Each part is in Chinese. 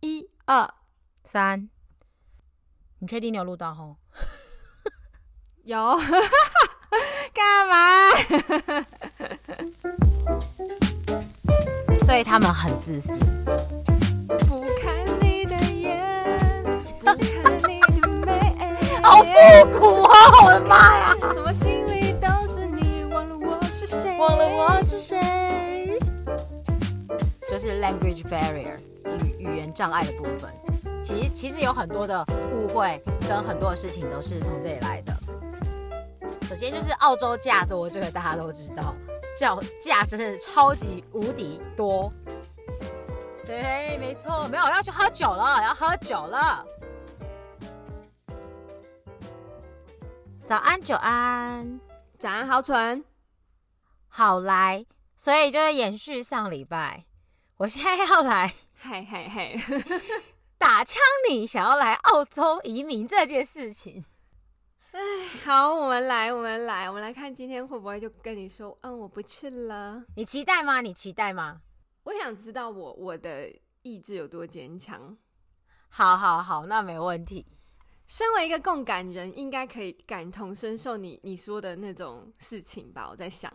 一二三，你确定你有录到吼？有，干嘛？所以他们很自私。不看你的眼，不看你的美，好复古啊！我的妈呀！什么心里都是你，忘了我是谁？忘了我是谁？就是 language barrier 语语言障碍的部分。其实其实有很多的误会跟很多的事情都是从这里来的。首先就是澳洲假多，这个大家都知道，叫假真的超级无敌多。对，没错，没有要去喝酒了，要喝酒了。早安，久安，早安，好蠢，好来，所以就是延续上礼拜，我现在要来，嘿嘿嘿，打枪你想要来澳洲移民这件事情。哎，好，我们来，我们来，我们来看今天会不会就跟你说，嗯，我不去了。你期待吗？你期待吗？我想知道我我的意志有多坚强。好好好，那没问题。身为一个共感人，应该可以感同身受你你说的那种事情吧？我在想。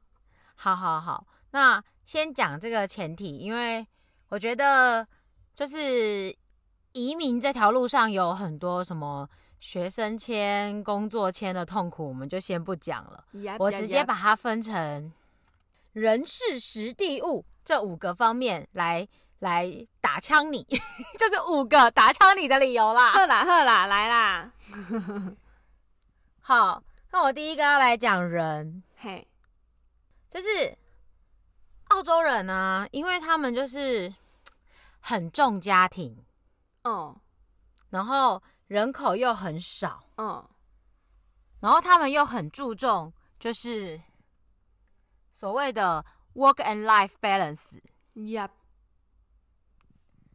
好好好，那先讲这个前提，因为我觉得就是移民这条路上有很多什么。学生签、工作签的痛苦，我们就先不讲了。Yep, 我直接把它分成人事、实地、物这五个方面来来打枪你，就是五个打枪你的理由啦。喝啦喝啦，来啦！好，那我第一个要来讲人，嘿，Hey. 就是人啊，因为他们就是很重家庭，哦，oh. 然后。人口又很少，嗯，然后他们又很注重，就是所谓的 work and life balance，Yep，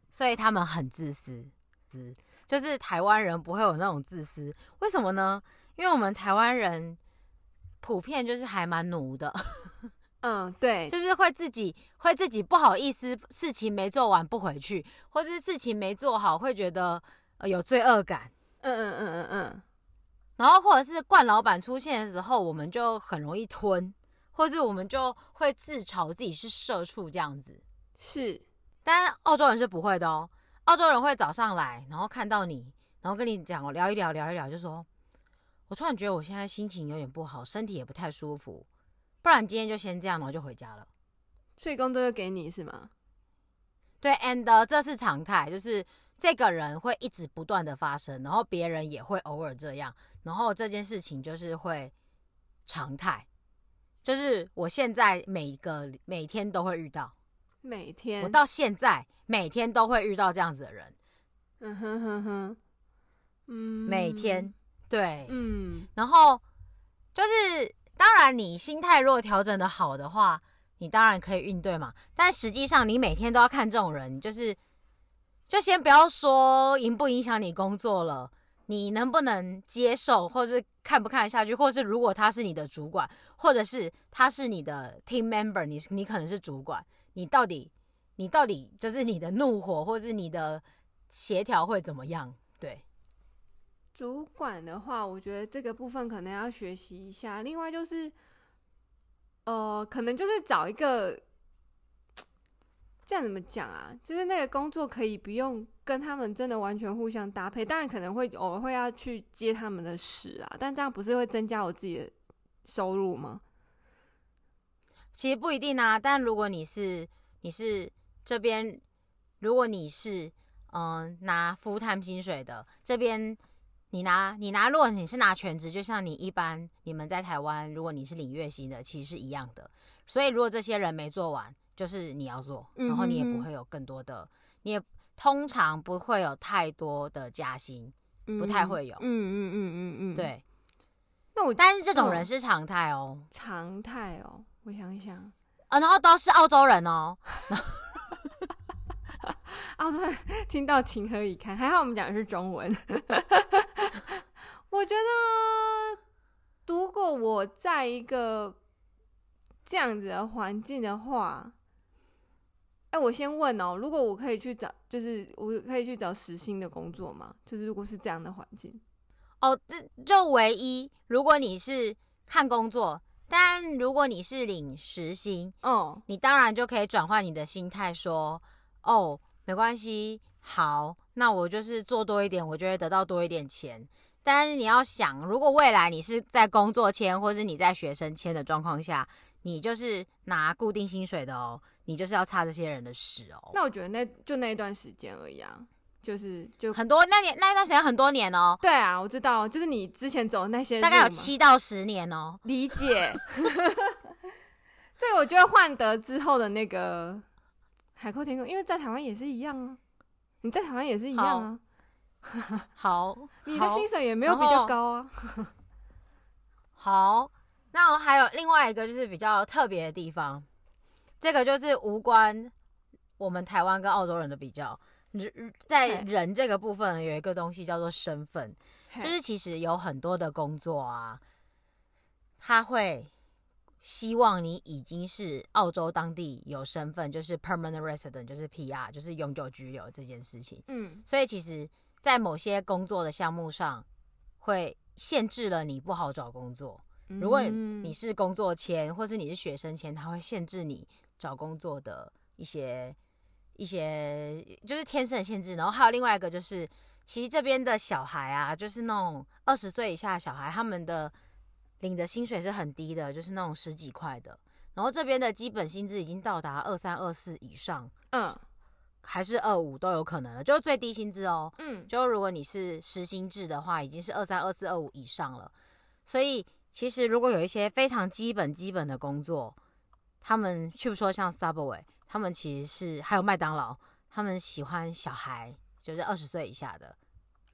所以他们很自私，就是台湾人不会有那种自私，为什么呢？因为我们台湾人普遍就是还蛮奴的，嗯，对，就是会自己会自己不好意思，事情没做完不回去，或是事情没做好会觉得。有罪恶感，嗯嗯嗯嗯嗯，然后或者是冠老板出现的时候，我们就很容易吞，或是我们就会自嘲自己是社畜这样子。是，但澳洲人是不会的哦。澳洲人会早上来，然后看到你，然后跟你讲，聊一聊，聊一聊，就说：“我突然觉得我现在心情有点不好，身体也不太舒服，不然今天就先这样，然后就回家了。”所以工作就给你是吗？对，and、uh, 这是常态，就是。这个人会一直不断的发生，然后别人也会偶尔这样，然后这件事情就是会常态，就是我现在每个每天都会遇到，每天我到现在每天都会遇到这样子的人，嗯哼哼哼，嗯，每天对，嗯，然后就是当然你心态如果调整的好的话，你当然可以应对嘛，但实际上你每天都要看这种人，就是。就先不要说影不影响你工作了，你能不能接受，或是看不看得下去，或是如果他是你的主管，或者是他是你的 team member，你你可能是主管，你到底你到底就是你的怒火，或是你的协调会怎么样？主管的话，我觉得这个部分可能要学习一下。另外就是，呃，可能就是找一个。这样怎么讲啊？就是那个工作可以不用跟他们真的完全互相搭配，当然可能会偶尔会要去接他们的事啊，但这样不是会增加我自己的收入吗？其实不一定啊，但如果你是你是这边，如果你是嗯拿 full time 薪水的这边，你拿你拿，如果你是拿全职，就像你一般你们在台湾，如果你是领月薪的，其实是一样的。所以如果这些人没做完。就是你要做，然后你也不会有更多的，你也通常不会有太多的加薪，嗯、不太会有。嗯嗯嗯嗯嗯，对。那我但是这种人是常态哦，常态哦，我想想，啊，然后都是澳洲人哦，澳洲人听到情何以堪？还好我们讲的是中文。我觉得，如果我在一个这样子的环境的话。哎，我先问哦，如果我可以去找，就是我可以去找实薪的工作吗？就是如果是这样的环境，哦，这就唯一，如果你是看工作，但如果你是领时薪，哦，你当然就可以转换你的心态，说，哦，没关系，好，那我就是做多一点，我就会得到多一点钱。但是你要想，如果未来你是在工作签，或是你在学生签的状况下，你就是拿固定薪水的哦，你就是要擦这些人的屎哦。那我觉得那就那一段时间而已啊，就是就很多那年那一段时间很多年哦。对啊，我知道，就是你之前走的那些，大概有七到十年哦。理解。这个我觉得换得之后的那个海阔天空，因为在台湾也是一样啊，你在台湾也是一样啊。好，你的薪水也没有比较高啊。好，那还有另外一个就是比较特别的地方，这个就是无关我们台湾跟澳洲人的比较。人在人这个部分有一个东西叫做身份，就是其实有很多的工作啊，他会希望你已经是澳洲当地有身份，就是 permanent resident，就是 PR，就是永久居留这件事情。嗯，所以其实。在某些工作的项目上，会限制了你不好找工作。如果你是工作签，或是你是学生签，它会限制你找工作的一些一些，就是天生的限制。然后还有另外一个，就是其实这边的小孩啊，就是那种二十岁以下的小孩，他们的领的薪水是很低的，就是那种十几块的。然后这边的基本薪资已经到达二三二四以上。嗯。还是二五都有可能的，就是最低薪资哦。嗯，就如果你是实薪制的话，已经是二三、二四、二五以上了。所以其实如果有一些非常基本、基本的工作，他们去不说像 Subway，他们其实是还有麦当劳，他们喜欢小孩，就是二十岁以下的。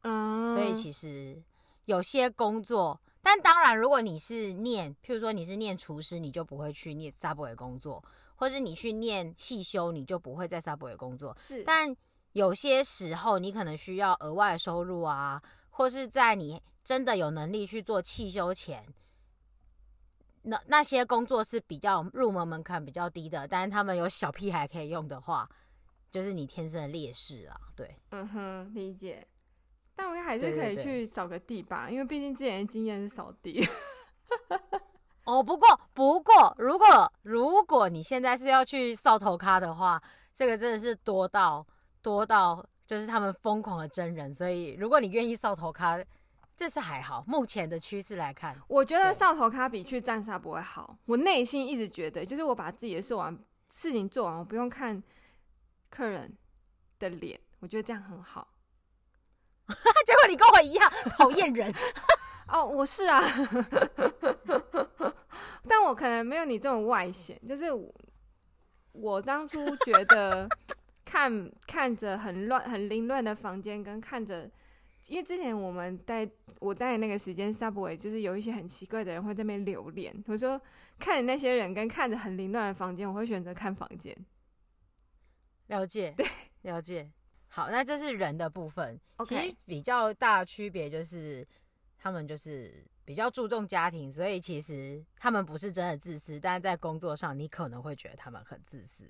嗯，所以其实有些工作，但当然如果你是念，譬如说你是念厨师，你就不会去念 Subway 工作。或是你去念汽修，你就不会在 Subway 工作。是，但有些时候你可能需要额外的收入啊，或是在你真的有能力去做汽修前，那那些工作是比较入门门槛比较低的，但是他们有小屁孩可以用的话，就是你天生的劣势啊。对，嗯哼，理解。但我还是可以去扫个地吧，对对对，因为毕竟之前的经验是扫地。哦，不过不过，如果如果你现在是要去扫头咖的话，这个真的是多到多到，就是他们疯狂的真人。所以如果你愿意扫头咖，这是还好。目前的趋势来看，我觉得扫头咖比去站杀不会好。我内心一直觉得，就是我把自己的事完事情做完，我不用看客人的脸，我觉得这样很好。结果你跟我一样讨厌人。哦，我是啊，但我可能没有你这种外显。就是我，我当初觉得看看着很乱、很凌乱的房间，跟看着，因为之前我们带我带的那个时间 Subway，就是有一些很奇怪的人会在那边留连。我说看着那些人跟看着很凌乱的房间，我会选择看房间。了解，对，了解。好，那这是人的部分。其实比较大的区别就是。他们就是比较注重家庭，所以其实他们不是真的自私，但是在工作上你可能会觉得他们很自私，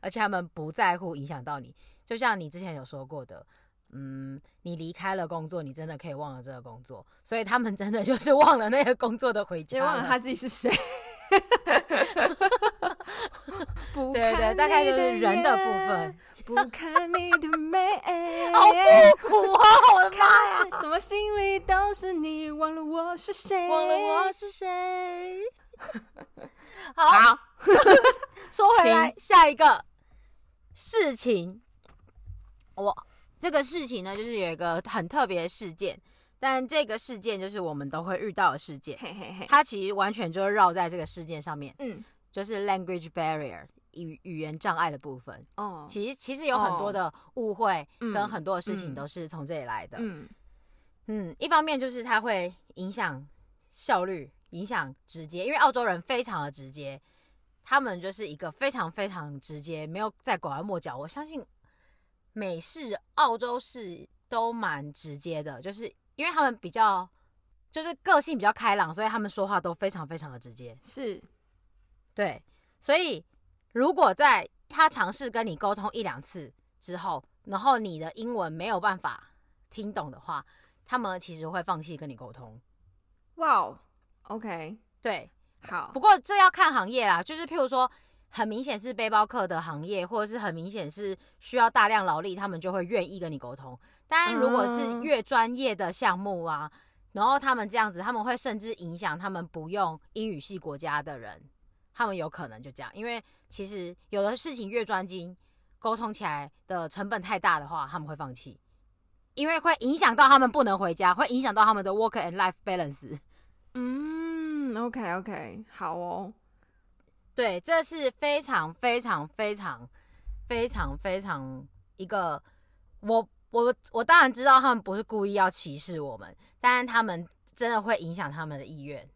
而且他们不在乎影响到你。就像你之前有说过的，嗯，你离开了工作，你真的可以忘了这个工作，所以他们真的就是忘了那个工作的回家，也忘了他自己是谁。不对对，大概就是人的部分。不看你的美，好复古啊！我的妈呀，什么心里都是你，忘了我是谁，忘了我是谁。好，好。说回来，下一个事情，我这个事情呢，就是有一个很特别的事件，但这个事件就是我们都会遇到的事件，嘿嘿嘿，它其实完全就是绕在这个事件上面，嗯，就是 language barrier。语语言障碍的部分，哦，其实其实有很多的误会，跟很多的事情嗯都是从这里来的。嗯嗯，一方面就是它会影响效率，影响直接，因为澳洲人非常的直接，他们就是一个非常非常直接，没有在拐弯抹角。我相信美式、澳洲式都蛮直接的，就是因为他们比较就是个性比较开朗，所以他们说话都非常非常的直接。是，对，所以。如果在他尝试跟你沟通一两次之后，然后你的英文没有办法听懂的话，他们其实会放弃跟你沟通。哇哦，OK，对，好。不过这要看行业啦，就是譬如说，很明显是背包客的行业，或者是很明显是需要大量劳力，他们就会愿意跟你沟通。当然如果是越专业的项目啊，然后他们这样子，他们会甚至影响他们不用英语系国家的人，他们有可能就这样，因为其实有的事情越专精，沟通起来的成本太大的话，他们会放弃，因为会影响到他们不能回家，会影响到他们的 work and life balance。嗯，OK OK，好哦。对，这是非常非常非常非常非常一个，我我我当然知道他们不是故意要歧视我们，但是他们真的会影响他们的意愿。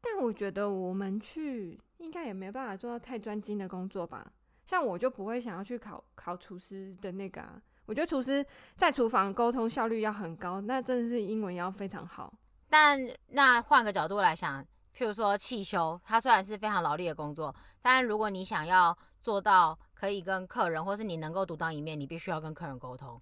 但我觉得我们去应该也没办法做到太专精的工作吧。像我就不会想要去考考厨师的那个啊。我觉得厨师在厨房沟通效率要很高，那真的是英文要非常好。但那换个角度来想，譬如说汽修，它虽然是非常劳力的工作，但如果你想要做到可以跟客人，或是你能够独当一面，你必须要跟客人沟通。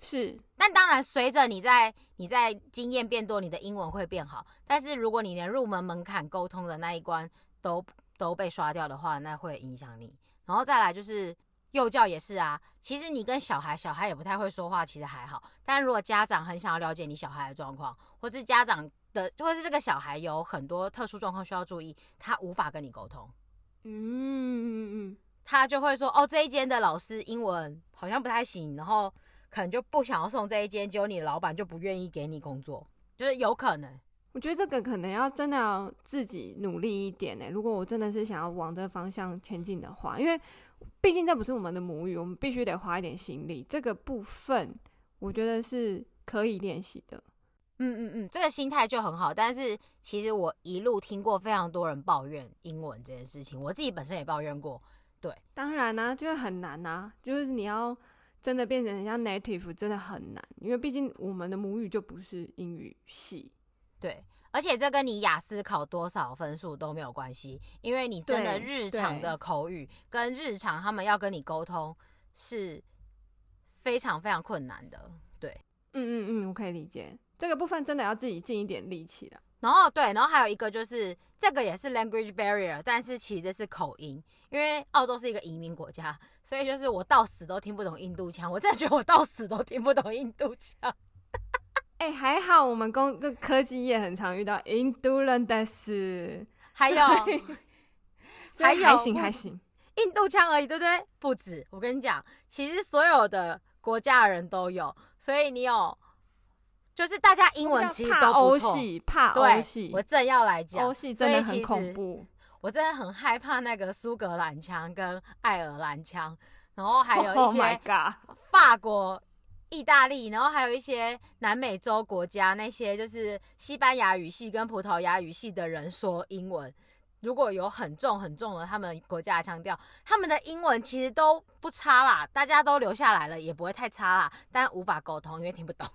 是，但当然，随着你在你在经验变多，你的英文会变好。但是如果你连入门门槛沟通的那一关都都被刷掉的话，那会影响你。然后再来就是。幼教也是啊，其实你跟小孩，小孩也不太会说话，其实还好。但如果家长很想要了解你小孩的状况，或是家长的，或是这个小孩有很多特殊状况需要注意，他无法跟你沟通，嗯嗯嗯，他就会说，哦，这一间的老师英文好像不太行，然后可能就不想要送这一间，结果你的老板就不愿意给你工作，就是有可能。我觉得这个可能要真的要自己努力一点呢。如果我真的是想要往这个方向前进的话，因为毕竟这不是我们的母语，我们必须得花一点心力。这个部分我觉得是可以练习的。嗯嗯嗯，这个心态就很好。但是其实我一路听过非常多人抱怨英文这件事情，我自己本身也抱怨过。对，当然呢、啊，就是很难啊，就是你要真的变成像 native，真的很难，因为毕竟我们的母语就不是英语系。对，而且这跟你雅思考多少分数都没有关系，因为你真的日常的口语跟日常他们要跟你沟通是非常非常困难的。对，嗯嗯嗯，我可以理解这个部分，真的要自己尽一点力气了。然后对，然后还有一个就是这个也是 language barrier，但是其实是口音，因为澳洲是一个移民国家，所以就是我到死都听不懂印度腔，我真的觉得我到死都听不懂印度腔。哎、欸，还好我们工这科技业很常遇到印度人的事，还有还有 还行还行，印度腔而已，对不对？不止，我跟你讲，其实所有的国家的人都有，所以你有，就是大家英文其实都不错，怕欧系，我正要来讲，欧系真的很恐怖，我真的很害怕那个苏格兰腔跟爱尔兰腔，然后还有一些法国。意大利，然后还有一些南美洲国家，那些就是西班牙语系跟葡萄牙语系的人说英文，如果有很重很重的他们国家的腔调，他们的英文其实都不差啦，大家都留下来了，也不会太差啦，但无法沟通，因为听不懂。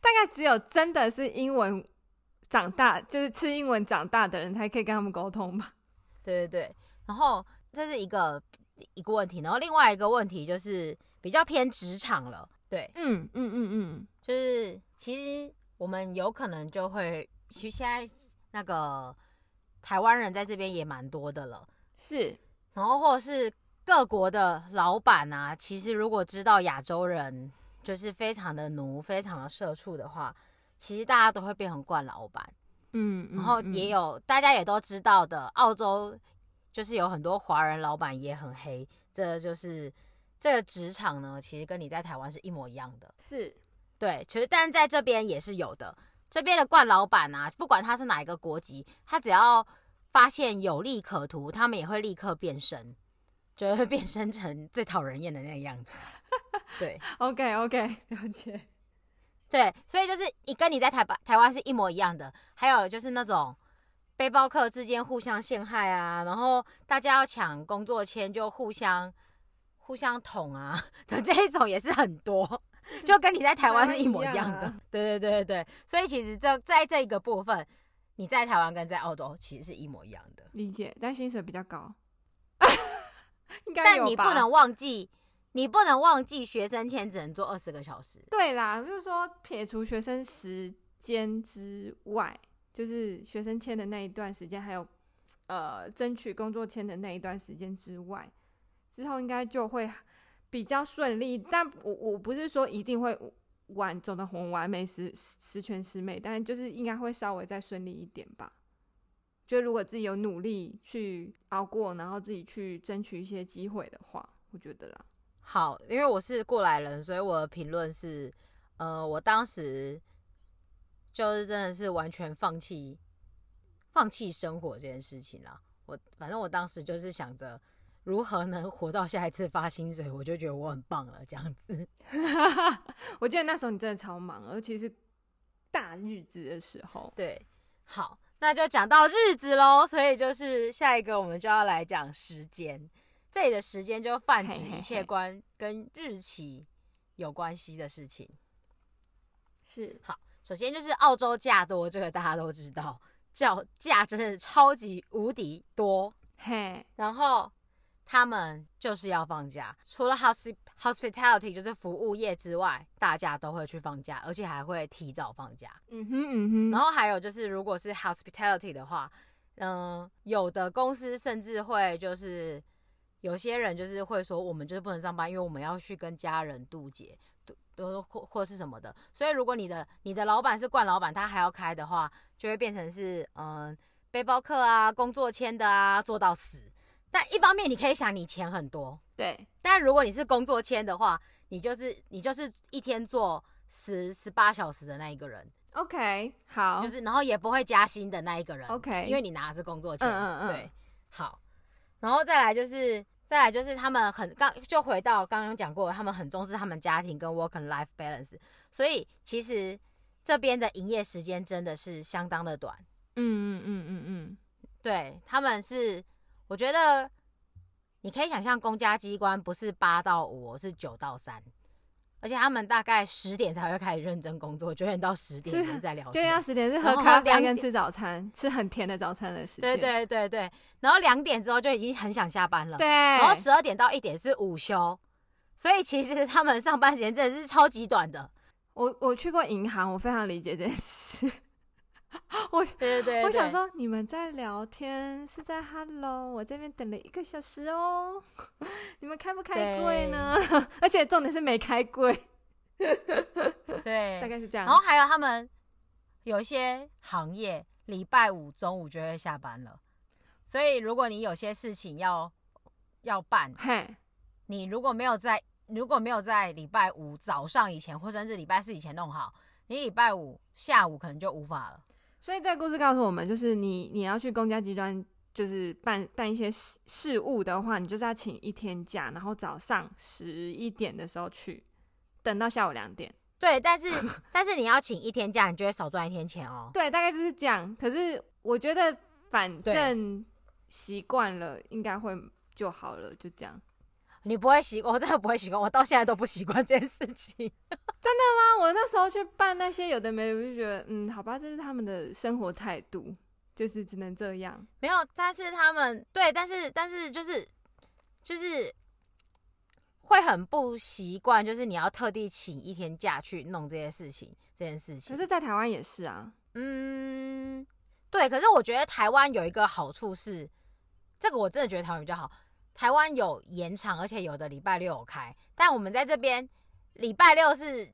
大概只有真的是英文长大，就是吃英文长大的人才可以跟他们沟通吧？对对对，然后这是一个一个问题，然后另外一个问题就是。比较偏职场了，对，嗯嗯嗯嗯，就是其实我们有可能就会，其实现在那个台湾人在这边也蛮多的了，是，然后或者是各国的老板啊，其实如果知道亚洲人就是非常的奴、非常的社畜的话，其实大家都会变成惯老板，嗯，然后也有、嗯、大家也都知道的，澳洲就是有很多华人老板也很黑，这就是。这个职场呢，其实跟你在台湾是一模一样的，是对。其实，但是在这边也是有的。这边的冠老板啊，不管他是哪一个国籍，他只要发现有利可图，他们也会立刻变身，就会变身成最讨人厌的那个样子。对，OK OK，了解。对，所以就是你跟你在台台湾是一模一样的。还有就是那种背包客之间互相陷害啊，然后大家要抢工作签就互相。互相捅啊 的这一种也是很多，就跟你在台湾是一模一样的。对对对对对，所以其实这在这一个部分，你在台湾跟在澳洲其实是一模一样的。理解，但薪水比较高。应该？但你不能忘记，你不能忘记学生签只能做二十个小时。对啦，就是说撇除学生时间之外，就是学生签的那一段时间，还有呃争取工作签的那一段时间之外，之后应该就会比较顺利。但我我不是说一定会完走得很完美，十十全十美，但就是应该会稍微再顺利一点吧。就如果自己有努力去熬过，然后自己去争取一些机会的话，我觉得啦。好，因为我是过来人，所以我的评论是，呃，我当时就是真的是完全放弃放弃生活这件事情啦。我反正我当时就是想着如何能活到下一次发薪水，我就觉得我很棒了，这样子。我记得那时候你真的超忙，尤其是大日子的时候。对，好。那就讲到日子喽，所以就是下一个我们就要来讲时间。这里的时间就泛指一切关跟日期有关系的事情。是，好，首先就是澳洲假多，这个大家都知道，叫假真的超级无敌多。嘿，然后。他们就是要放假，除了 hospitality 就是服务业之外，大家都会去放假，而且还会提早放假。嗯哼嗯哼。然后还有就是，如果是 hospitality 的话，嗯、呃，有的公司甚至会就是有些人就是会说，我们就是不能上班，因为我们要去跟家人渡节，都或或是什么的。所以如果你的你的老板是惯老板，他还要开的话，就会变成是嗯、呃，背包客啊，工作签的啊，做到死。但一方面，你可以想你钱很多，对。但如果你是工作签的话，你就是你就是一天做十十八小时的那一个人。OK，好，就是然后也不会加薪的那一个人。OK，因为你拿的是工作签。嗯嗯嗯。对，好。然后再来就是再来就是他们很刚就回到刚刚讲过，他们很重视他们家庭跟 work and life balance，所以其实这边的营业时间真的是相当的短。嗯嗯嗯嗯嗯，对，他们是。我觉得你可以想象，公家机关不是八到五，是九到三，而且他们大概十点才会开始认真工作，九点到十点是在聊天。九点到十点是喝咖啡跟吃早餐，吃很甜的早餐的时间。对对对对，然后两点之后就已经很想下班了。对，然后十二点到一点是午休，所以其实他们上班时间真的是超级短的。我我去过银行，我非常理解这件事。我对对，我想说你们在聊天是在 Hello，我这边等了一个小时哦，你们开不开柜呢？而且重点是没开柜，对，大概是这样。然后还有他们有一些行业礼拜五中午就会下班了，所以如果你有些事情要要办，嘿，你如果没有在如果没有在礼拜五早上以前，或甚至礼拜四以前弄好，你礼拜五下午可能就无法了。所以，这个故事告诉我们，就是你你要去公家机关，就是办办一些事事务的话，你就是要请一天假，然后早上十一点的时候去，等到下午两点。对，但是但是你要请一天假，你就会少赚一天钱哦。对，大概就是这样。可是我觉得，反正习惯了，应该会就好了，就这样。你不会习惯，我真的不会习惯，我到现在都不习惯这件事情。真的吗？我那时候去办那些有的没的，我就觉得，嗯，好吧，这是他们的生活态度，就是只能这样。没有，但是他们对，但是但是就是就是会很不习惯，就是你要特地请一天假去弄这些事情，这件事情。可是，在台湾也是啊。嗯，对。可是我觉得台湾有一个好处是，这个我真的觉得台湾比较好。台湾有延长，而且有的礼拜六有开，但我们在这边礼拜六是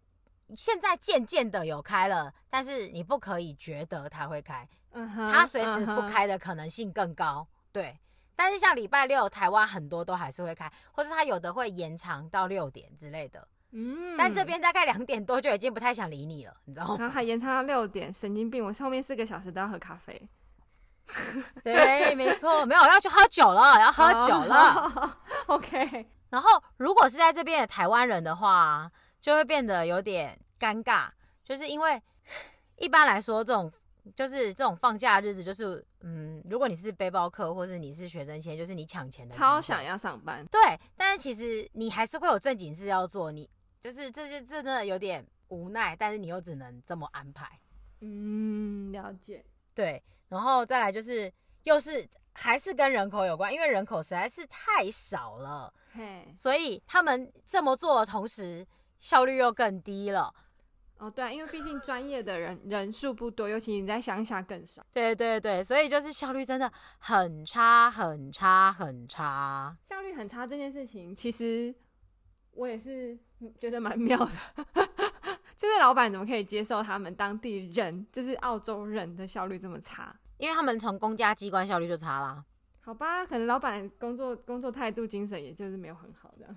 现在渐渐的有开了，但是你不可以觉得它会开，嗯，它随时不开的可能性更高，对。但是像礼拜六，台湾很多都还是会开，或是它有的会延长到六点之类的，嗯。但这边大概两点多就已经不太想理你了，你知道吗？然 后还延长到六点，神经病！我后面四个小时都要喝咖啡。对，没错，没有要去喝酒了，要喝酒了。Oh, OK。然后，如果是在这边的台湾人的话，就会变得有点尴尬，就是因为一般来说，这种就是这种放假的日子，就是嗯，如果你是背包客，或是你是学生签，就是你抢钱的，超想要上班。对，但是其实你还是会有正经事要做，你就是这些真的有点无奈，但是你又只能这么安排。嗯，了解。对。然后再来就是，又是还是跟人口有关，因为人口实在是太少了，嘿，所以他们这么做的同时，效率又更低了。哦，对啊，因为毕竟专业的人人数不多，尤其你在乡下更少。对对对，所以就是效率真的很差，很差，很差。效率很差这件事情，其实我也是觉得蛮妙的，就是老板怎么可以接受他们当地人，就是澳洲人的效率这么差？因为他们从公家机关效率就差啦。好吧，可能老板工作工作态度、精神，也就是没有很好这样。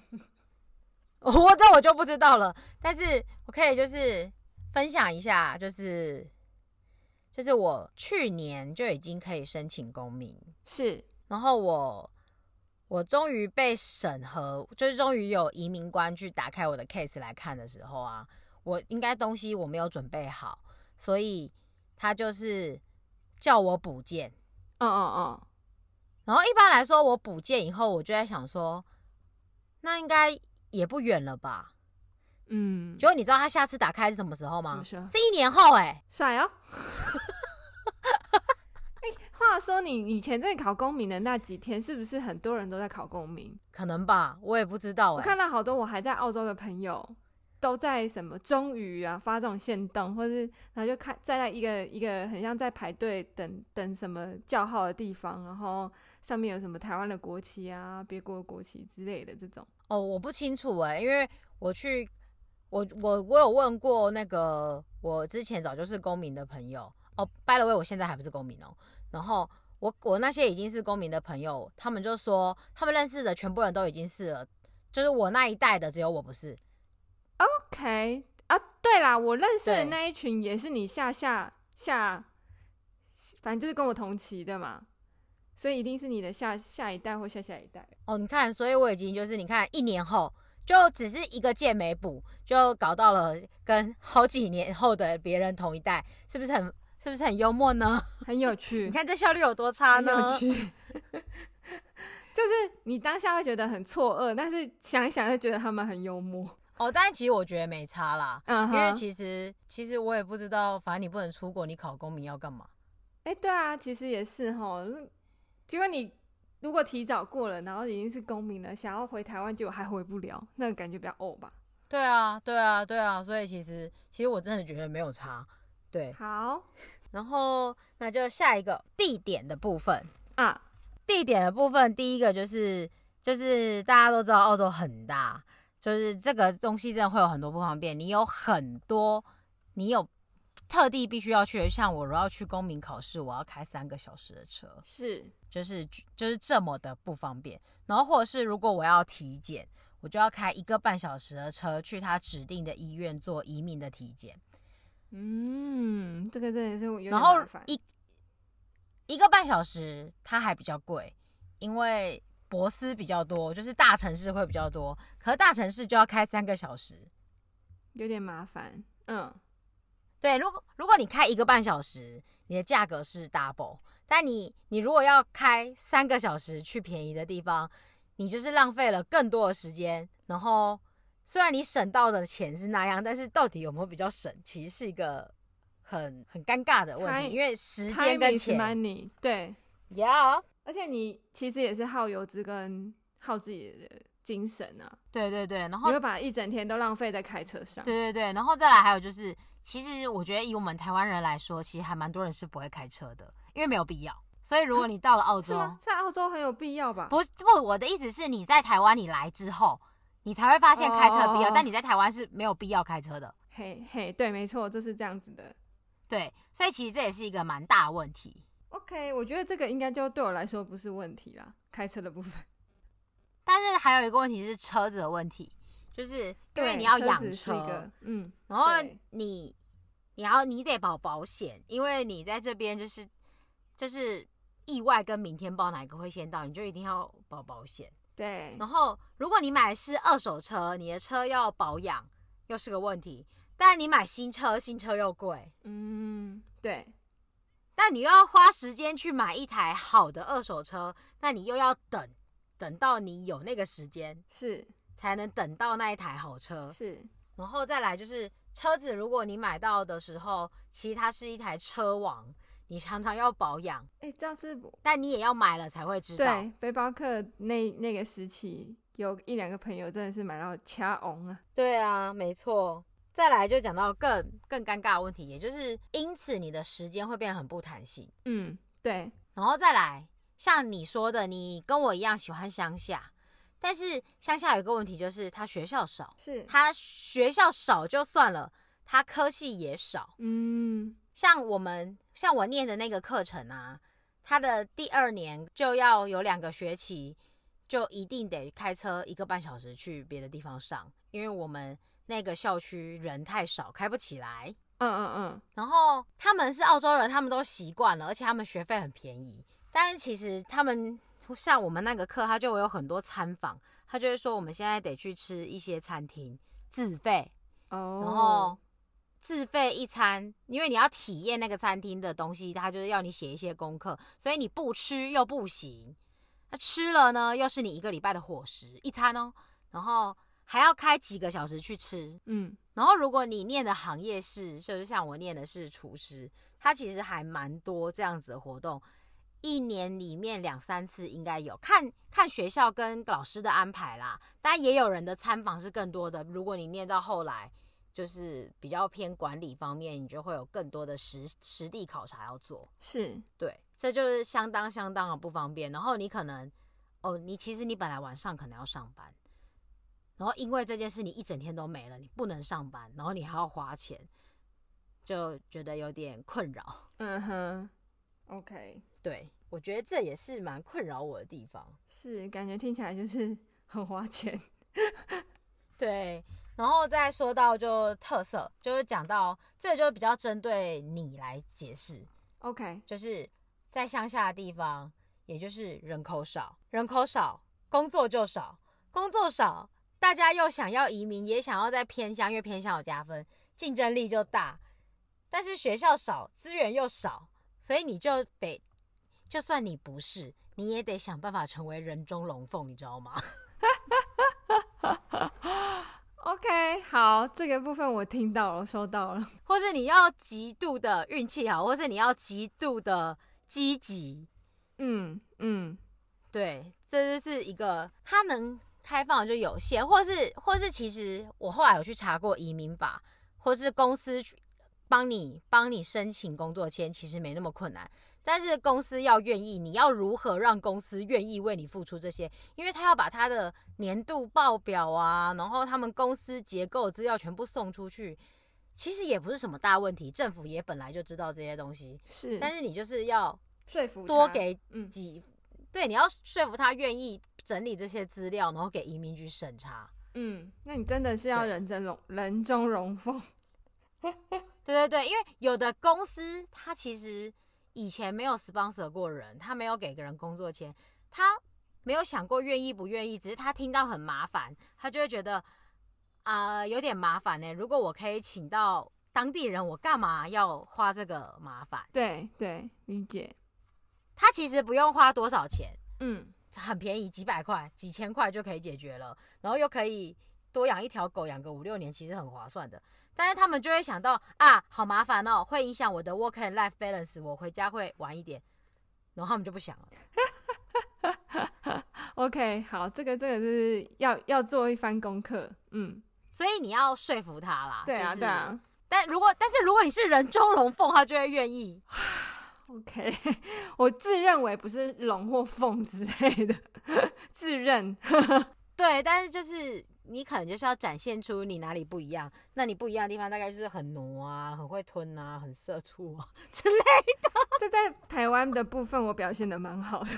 我这我就不知道了，但是我可以就是分享一下，就是就是我去年就已经可以申请公民，是，然后我我终于被审核，就是终于有移民官去打开我的 case 来看的时候啊，我应该东西我没有准备好，所以他就是叫我补件，嗯嗯嗯，然后一般来说我补件以后，我就在想说，那应该。也不远了吧，嗯，结果你知道他下次打开是什么时候吗？是，一年后哎、欸，帅哦！哎、欸，话说你以前在考公民的那几天，是不是很多人都在考公民？可能吧，我也不知道、欸。我看到好多我还在澳洲的朋友都在什么终于啊发这种线动，或是然后就看在那一个一个很像在排队等等什么叫号的地方，然后上面有什么台湾的国旗啊、别国的国旗之类的这种。哦，我不清楚哎、因为我去，我我我有问过那个我之前早就是公民的朋友哦，by the way，我现在还不是公民哦。然后我我那些已经是公民的朋友，他们就说他们认识的全部人都已经是了，就是我那一代的只有我不是。OK 啊，对啦，我认识的那一群也是你下下下，反正就是跟我同期的嘛。所以一定是你的下下一代或下下一代哦。你看，所以我已经就是你看，一年后就只是一个件没补，就搞到了跟好几年后的别人同一代，是不是很是不是很幽默呢？很有趣。你看这效率有多差呢？很有趣。就是你当下会觉得很错愕，但是想一想就觉得他们很幽默哦。但其实我觉得没差啦，嗯，因为其实其实我也不知道，反正你不能出国，你考公民要干嘛？哎、欸，对啊，其实也是齁。结果你如果提早过了，然后已经是公民了，想要回台湾，结果还回不了，那个感觉比较呕吧？对啊，对啊，对啊，所以其实其实我真的觉得没有差。对，好，然后那就下一个地点的部分啊，地点的部分，第一个就是就是大家都知道澳洲很大，就是这个东西真的会有很多不方便，你有很多你有。特地必须要去，像我如果要去公民考试，我要开三个小时的车，是，就是就是这么的不方便。然后或者是如果我要体检，我就要开一个半小时的车去他指定的医院做移民的体检。嗯，这个真的是有点麻烦。然后一一个半小时它还比较贵，因为博斯比较多，就是大城市会比较多，可是大城市就要开三个小时，有点麻烦。嗯。对，如果如果你开一个半小时，你的价格是 double，但你你如果要开三个小时去便宜的地方，你就是浪费了更多的时间。然后虽然你省到的钱是那样，但是到底有没有比较省，其实是一个很很尴尬的问题因为时间跟钱，money, 对，Yeah，而且你其实也是耗油脂跟耗自己的精神啊。对对对，然后你会把一整天都浪费在开车上。对对对，然后再来还有就是。其实我觉得以我们台湾人来说，其实还蛮多人是不会开车的，因为没有必要。所以如果你到了澳洲，在澳洲很有必要吧？不不，我的意思是你在台湾你来之后，你才会发现开车必要，oh. 但你在台湾是没有必要开车的。嘿嘿，对，没错，就是这样子的。对，所以其实这也是一个蛮大的问题。OK，我觉得这个应该就对我来说不是问题啦，开车的部分。但是还有一个问题是车子的问题。就是因为你要养车，车嗯，然后你你要你得保保险，因为你在这边就是就是意外跟明天报哪个会先到，你就一定要保保险。对，然后如果你买的是二手车，你的车要保养又是个问题，但你买新车，新车又贵，嗯，对，但你又要花时间去买一台好的二手车，那你又要等等到你有那个时间是。才能等到那一台好车，是，然后再来就是车子，如果你买到的时候，其实它是一台车王，你常常要保养。哎、欸，这样是，但你也要买了才会知道。对，背包客那那个时期，有一两个朋友真的是买到掐红啊。对啊，没错。再来就讲到更更尴尬的问题，也就是因此你的时间会变得很不弹性。嗯，对。然后再来，像你说的，你跟我一样喜欢乡下，但是乡下有一个问题，就是他学校少。是。他学校少就算了，他科系也少。嗯。像我们像我念的那个课程啊，他的第二年就要有两个学期，就一定得开车一个半小时去别的地方上，因为我们。那个校区人太少，开不起来。嗯嗯嗯。然后他们是澳洲人，他们都习惯了，而且他们学费很便宜。但是其实他们像我们那个课，他就会有很多参访，他就会说我们现在得去吃一些餐厅自费。哦。然后自费一餐，因为你要体验那个餐厅的东西，他就是要你写一些功课，所以你不吃又不行。那吃了呢，又是你一个礼拜的伙食一餐哦。然后。还要开几个小时去吃，嗯，然后如果你念的行业是，就是像我念的是厨师，它其实还蛮多这样子的活动，一年里面两三次应该有，看看学校跟老师的安排啦。当然也有人的参访是更多的，如果你念到后来就是比较偏管理方面，你就会有更多的实实地考察要做，是对，这就是相当相当的不方便。然后你可能，哦，你其实你本来晚上可能要上班。然后因为这件事，你一整天都没了，你不能上班，然后你还要花钱，就觉得有点困扰。嗯哼，OK，对，我觉得这也是蛮困扰我的地方。是，感觉听起来就是很花钱。对，然后再说到就特色，就是讲到这就比较针对你来解释。OK，就是在乡下的地方，也就是人口少，人口少，工作就少，工作少。大家又想要移民，也想要在偏乡，因为偏乡有加分，竞争力就大。但是学校少，资源又少，所以你就得，就算你不是，你也得想办法成为人中龙凤，你知道吗？OK，好，这个部分我听到了，收到了。或是你要极度的运气好，或是你要极度的积极。嗯嗯，对，这就是一个他能。开放就有限，或是或是其实我后来有去查过移民法，或是公司帮你帮你申请工作签，其实没那么困难。但是公司要愿意，你要如何让公司愿意为你付出这些？因为他要把他的年度报表啊，然后他们公司结构资料全部送出去，其实也不是什么大问题。政府也本来就知道这些东西，是，但是你就是要说服多给几，嗯、对，你要说服他愿意。整理这些资料，然后给移民局审查。嗯，那你真的是要人中龙 人中龙凤。对 对对，因为有的公司他其实以前没有 sponsor 过人，他没有给个人工作签，他没有想过愿意不愿意，只是他听到很麻烦，他就会觉得啊、呃、有点麻烦呢。如果我可以请到当地人，我干嘛要花这个麻烦？对对，理解。他其实不用花多少钱。嗯。很便宜，几百块、几千块就可以解决了，然后又可以多养一条狗，养个五六年，其实很划算的。但是他们就会想到啊，好麻烦哦，会影响我的 work and life balance，我回家会晚一点，然后他们就不想了。OK，好，这个这个是要要做一番功课，嗯，所以你要说服他啦。对啊，就是、对啊。但如果但是如果你是人中龙凤，他就会愿意。OK，我自认为不是龙或凤之类的，自认 对，但是就是你可能就是要展现出你哪里不一样，那你不一样的地方大概就是很挪啊，很会吞啊，很社畜啊 之类的。这在台湾的部分我表现的蛮好的。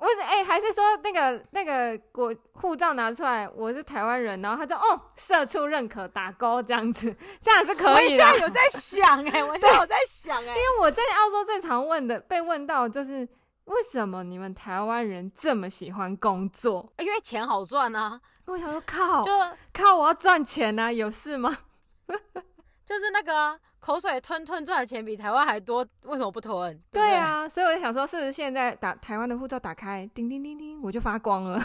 我是哎、欸，还是说那个那个国护照拿出来，我是台湾人，然后他就哦，社畜认可打勾这样子，这样是可以的。我现在有在想哎、欸，我现在有在想哎、欸，因为我在澳洲最常问的被问到就是为什么你们台湾人这么喜欢工作？因为钱好赚啊！我想说靠，就靠我要赚钱啊，有事吗？就是那个、啊。口水吞吞赚的钱比台湾还多，为什么不吞？对，对啊，所以我就想说，是不是现在打台湾的护照打开，叮叮叮叮，我就发光了？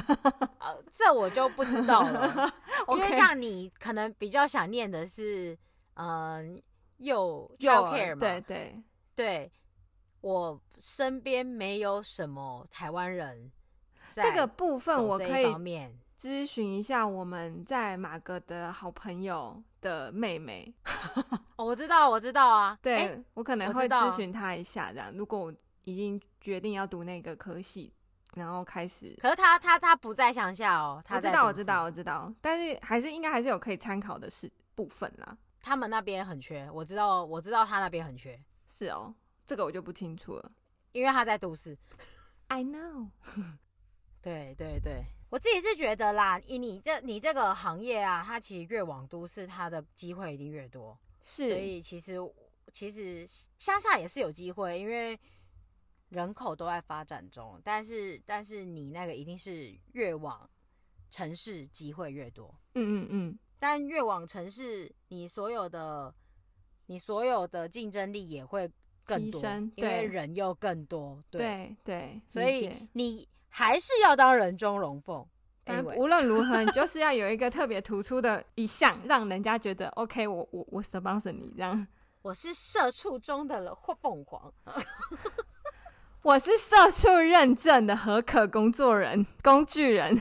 呃，这我就不知道了。因为像你可能比较想念的是，嗯、呃，幼幼 care 嘛，对对对，我身边没有什么台湾人。这个部分我可以咨询一下我们在马格的好朋友的妹妹。哦，我知道，我知道啊。对，欸、我可能会咨询她一下，这样。如果我已经决定要读那个科系，然后开始，可是他他他不在乡下哦。他知道，我知道，我知道。但是还是应该还是有可以参考的是部分啦。他们那边很缺，我知道，我知道他那边很缺。是哦，这个我就不清楚了，因为他在都市。I know。对 对对，我自己是觉得啦，以你这你这个行业啊，它其实越往都市，它的机会一定越多。是，所以其实其实乡下也是有机会，因为人口都在发展中。但是但是你那个一定是越往城市机会越多。嗯嗯嗯。但越往城市，你所有的你所有的竞争力也会更多，因为人又更多。对对，对，所以你。还是要当人中龙凤，但无论如何，你就是要有一个特别突出的一项，让人家觉得 OK，我我我 sponsor 你这样。我是社畜中的凤凰，我是社畜认证的合可工作人工具人。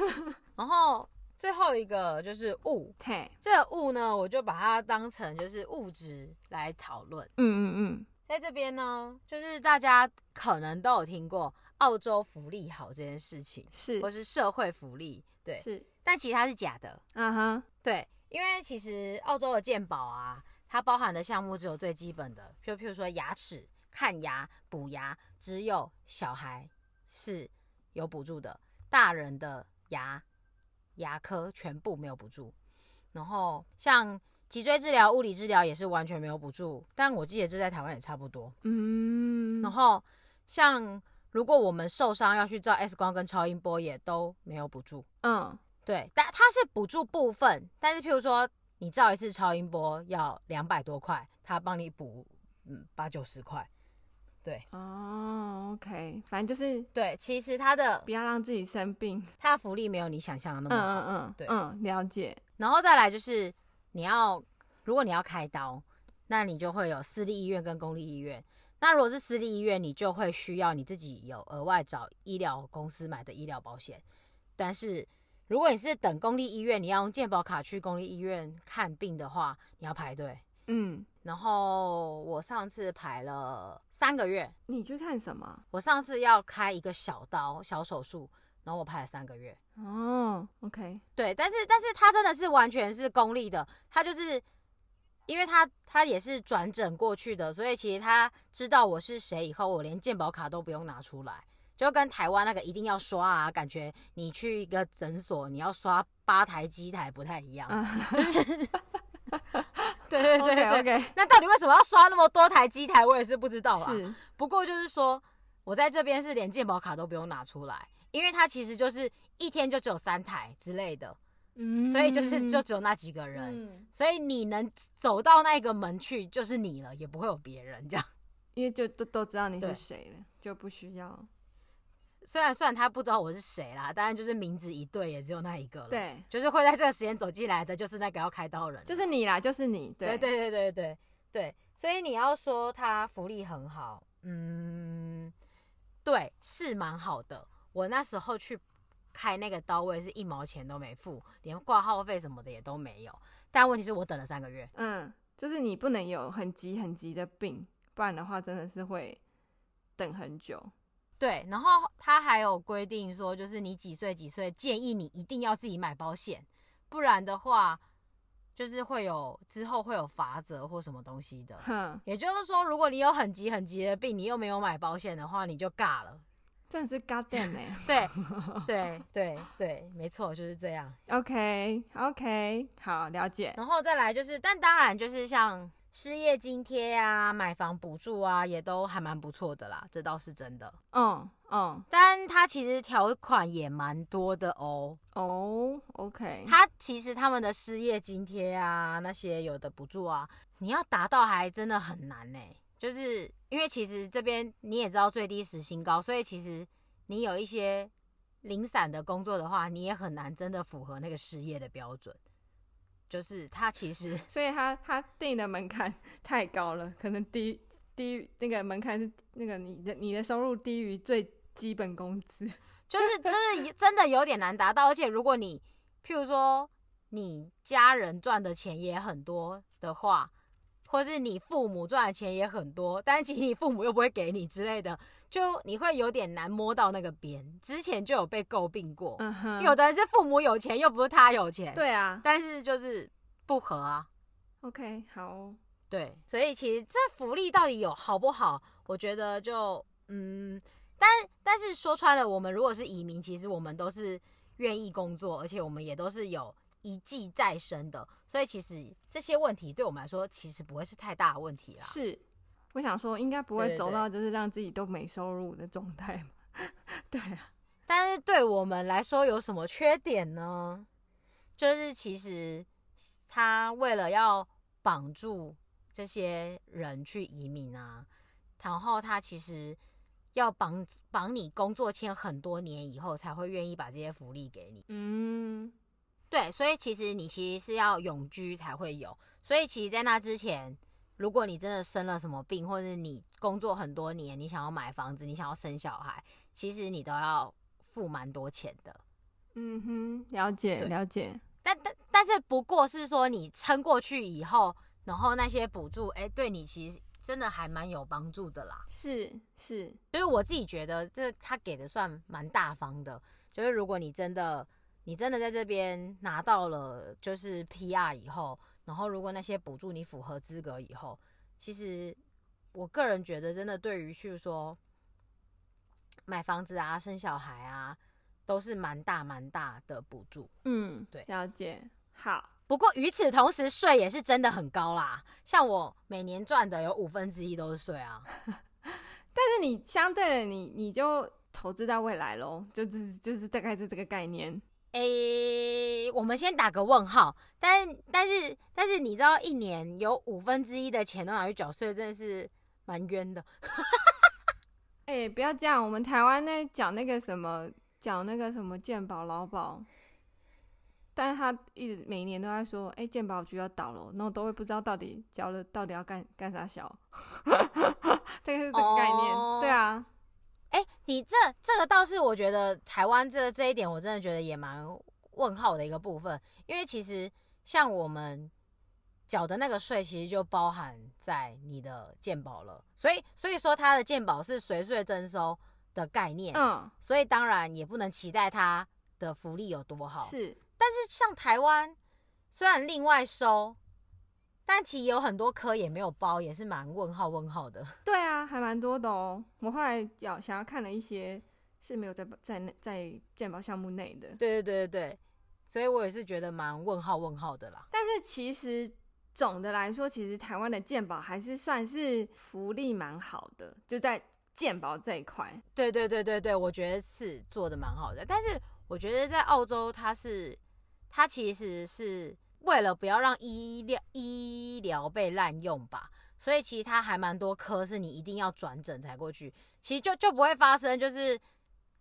然后最后一个就是物，嘿，这个物呢，我就把它当成就是物质来讨论。嗯嗯嗯，在这边呢，就是大家可能都有听过。澳洲福利好这件事情是，或是社会福利对，是，但其实它是假的。嗯哼，对，因为其实澳洲的健保啊，它包含的项目只有最基本的，就譬如说牙齿、看牙、补牙，只有小孩是有补助的，大人的牙牙科全部没有补助。然后像脊椎治疗、物理治疗也是完全没有补助，但我记得这在台湾也差不多。嗯，然后像。如果我们受伤要去照 X 光跟超音波，也都没有补助。嗯，对，但它是补助部分。但是譬如说，你照一次超音波要两百多块，他帮你补嗯八九十块。对，哦，OK，反正就是对。其实他的不要让自己生病，他的福利没有你想象的那么好。嗯嗯，对，嗯，了解。然后再来就是你要，如果你要开刀，那你就会有私立医院跟公立医院。那如果是私立医院，你就会需要你自己有额外找医疗公司买的医疗保险。但是如果你是等公立医院，你要用健保卡去公立医院看病的话，你要排队。嗯，然后我上次排了三个月。你去看什么？我上次要开一个小刀小手术，然后我排了三个月。哦，OK。对，但是但是它真的是完全是公立的，它就是。因为他他也是转诊过去的，所以其实他知道我是谁以后，我连健保卡都不用拿出来，就跟台湾那个一定要刷啊，感觉你去一个诊所你要刷八台机台不太一样，就是 对对对对 okay, okay. 那到底为什么要刷那么多台机台，我也是不知道啊。是，不过就是说我在这边是连健保卡都不用拿出来，因为他其实就是一天就只有三台之类的。嗯，所以就是就只有那几个人，嗯，所以你能走到那个门去就是你了，也不会有别人这样，因为就都都知道你是谁了，就不需要。虽然虽然他不知道我是谁啦，但是就是名字一对，也只有那一个了。对，就是会在这个时间走进来的，就是那个要开刀人，就是你啦，就是你。对对对对对对对，所以你要说他福利很好，嗯，对，是蛮好的。我那时候去。开那个刀位是一毛钱都没付，连挂号费什么的也都没有。但问题是我等了三个月。嗯，就是你不能有很急很急的病，不然的话真的是会等很久。对，然后他还有规定说，就是你几岁几岁，建议你一定要自己买保险，不然的话就是会有之后会有罚则或什么东西的。哼，也就是说，如果你有很急很急的病，你又没有买保险的话，你就尬了。真的是 goddamn 哎！对 对对对，没错，就是这样。OK OK，好，了解。然后再来就是，但当然就是像失业津贴啊、买房补助啊，也都还蛮不错的啦，这倒是真的。嗯嗯，但它其实条款也蛮多的哦。哦，OK，它其实他们的失业津贴啊，那些有的补助啊，你要达到还真的很难呢。就是因为其实这边你也知道最低时薪高，所以其实你有一些零散的工作的话，你也很难真的符合那个失业的标准。就是他其实，所以他他定的门槛 太高了，可能低低于那个门槛是那个你的你的收入低于最基本工资，就是就是真的有点难达到，而且如果你譬如说你家人赚的钱也很多的话。或是你父母赚的钱也很多，但其实你父母又不会给你之类的，就你会有点难摸到那个边。之前就有被诟病过，有的人是父母有钱，又不是他有钱，对啊，但是就是不合啊。OK，好，对，所以其实这福利到底有好不好？我觉得就嗯，但但是说穿了，我们如果是移民，其实我们都是愿意工作，而且我们也都是有。一技在身的，所以其实这些问题对我们来说，其实不会是太大的问题啦。是，我想说，应该不会走到就是让自己都没收入的状态嘛。对啊，但是对我们来说有什么缺点呢？就是其实他为了要绑住这些人去移民啊，然后他其实要绑绑你工作签很多年以后，才会愿意把这些福利给你。嗯。对，所以其实你其实是要永居才会有。所以其实，在那之前，如果你真的生了什么病，或者你工作很多年，你想要买房子，你想要生小孩，其实你都要付蛮多钱的。嗯哼，了解了解。但但但是，不过是说你撑过去以后，然后那些补助，哎，对你其实真的还蛮有帮助的啦。是是，所以我自己觉得这他给的算蛮大方的。就是如果你真的。你真的在这边拿到了就是 PR 以后，然后如果那些补助你符合资格以后，其实我个人觉得真的对于去说买房子啊、生小孩啊，都是蛮大蛮大的补助。嗯，对，了解。好，不过与此同时，税也是真的很高啦。像我每年赚的有五分之一都是税啊。但是你相对的你，你你就投资在未来喽，就是就是大概是这个概念。诶、我们先打个问号，但但是但是你知道，一年有五分之一的钱都拿去缴税，真的是蛮冤的。诶、不要这样，我们台湾那缴那个什么，缴那个什么健保劳保，但是他一直每一年都在说，诶、欸，健保局要倒了，那我都会不知道到底缴了到底要干干啥小，这个是这个概念，oh. 对啊。哎、欸，你这这个倒是我觉得台湾这这一点，我真的觉得也蛮问号的一个部分，因为其实像我们缴的那个税，其实就包含在你的健保了，所以所以说它的健保是随税征收的概念，嗯，所以当然也不能期待它的福利有多好，是，但是像台湾虽然另外收。但其实有很多科也没有包，也是蛮问号问号的。对啊，还蛮多的哦。我后来要想要看了一些是没有在在在健保项目内的。对对对对对，所以我也是觉得蛮问号问号的啦。但是其实总的来说，其实台湾的健保还是算是福利蛮好的，就在健保这一块。对对对对对，我觉得是做的蛮好的。但是我觉得在澳洲，它是它其实是。为了不要让医疗医疗被滥用吧，所以其实它还蛮多科是你一定要转诊才过去，其实就就不会发生就是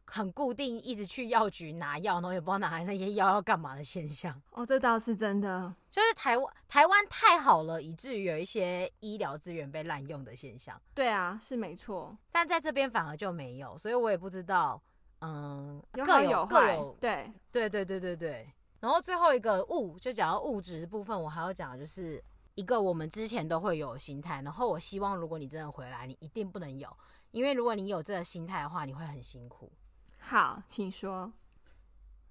很固定一直去药局拿药，然后也不知道拿来那些药要干嘛的现象。哦，这倒是真的，就是台湾台湾太好了，以至于有一些医疗资源被滥用的现象。对啊，是没错，但在这边反而就没有，所以我也不知道，嗯，有各有有各有，对对对对对对。然后最后一个物，就讲到物质部分，我还要讲的就是一个我们之前都会有心态。然后我希望，如果你真的回来，你一定不能有，因为如果你有这个心态的话，你会很辛苦。好，请说。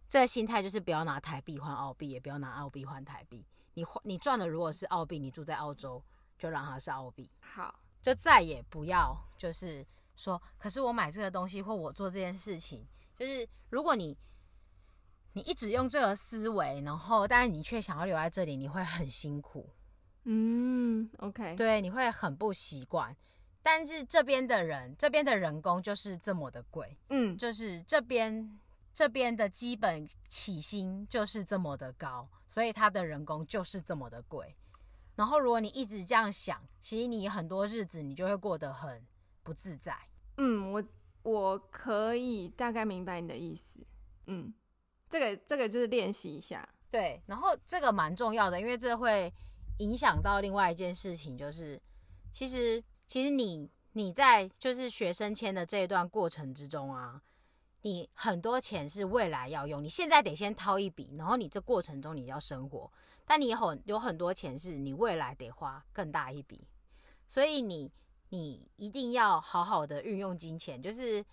这个心态就是不要拿台币换澳币，也不要拿澳币换台币。你换你赚的如果是澳币，你住在澳洲就让它是澳币。好，就再也不要就是说，可是我买这个东西或我做这件事情，就是如果你。你一直用这个思维，然后但是你却想要留在这里，你会很辛苦。嗯，OK，对，你会很不习惯。但是这边的人，这边的人工就是这么的贵，嗯，就是这边这边的基本起薪就是这么的高，所以他的人工就是这么的贵。然后如果你一直这样想，其实你很多日子你就会过得很不自在。嗯，我我可以大概明白你的意思。嗯。这个这个就是练习一下，对，然后这个蛮重要的，因为这会影响到另外一件事情，就是其实其实你你在就是学生签的这一段过程之中啊，你很多钱是未来要用，你现在得先掏一笔，然后你这过程中你要生活，但你很有很多钱是你未来得花更大一笔，所以你你一定要好好的运用金钱。就是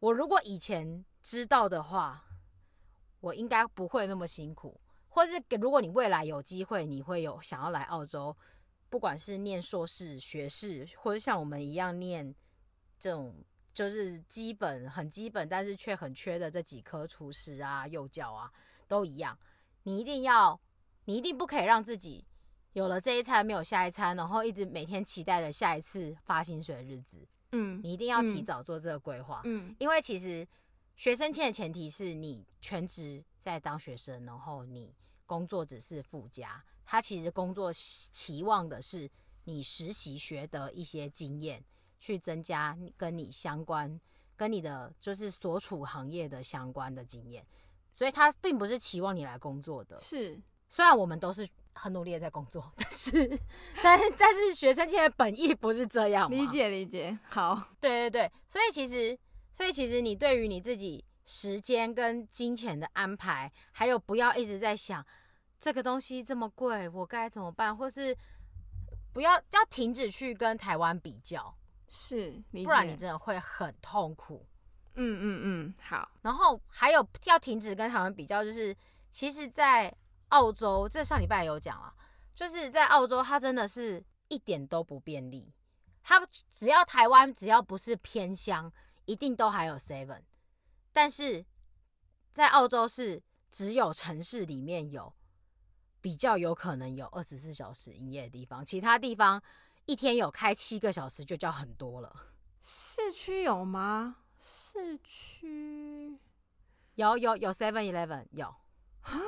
我如果以前知道的话，我应该不会那么辛苦。或是给，如果你未来有机会，你会有想要来澳洲，不管是念硕士、学士，或者像我们一样念这种就是基本很基本，但是却很缺的这几科厨师啊、幼教啊，都一样。你一定要，你一定不可以让自己有了这一餐没有下一餐，然后一直每天期待着下一次发薪水的日子。嗯，你一定要提早做这个规划。嗯，因为其实学生签的前提是你全职在当学生，然后你。工作只是附加，他其实工作期望的是你实习学的一些经验，去增加跟你相关、跟你的就是所处行业的相关的经验，所以他并不是期望你来工作的。是，虽然我们都是很努力的在工作，但是，但是，但是学生签的本意不是这样。理解，理解。好，对对对，所以其实，所以其实你对于你自己时间跟金钱的安排，还有不要一直在想。这个东西这么贵，我该怎么办？或是不要要停止去跟台湾比较，是，不然你真的会很痛苦。嗯嗯嗯，好。然后还有要停止跟台湾比较，就是其实，在澳洲，这上礼拜有讲啊，就是在澳洲，它真的是一点都不便利。它只要台湾只要不是偏乡，一定都还有 seven，但是在澳洲是只有城市里面有。比较有可能有二十四小时营业的地方，其他地方一天有开七个小时就叫很多了。市区有吗？市区有有有 Seven Eleven 有啊？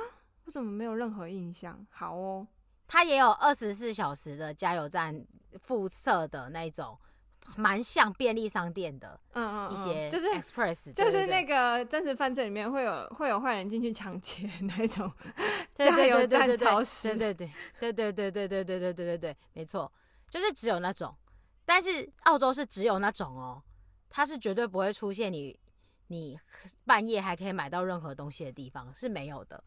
我怎么没有任何印象？好哦，它也有二十四小时的加油站附设的那种。蛮像便利商店的，嗯嗯，一些就是 express，就是那个真实犯罪里面会有会有坏人进去抢劫那种 加油站超市，对对对对对对对对对对对对对，没错，就是只有那种，但是澳洲是只有那种哦，它是绝对不会出现你你半夜还可以买到任何东西的地方是没有的，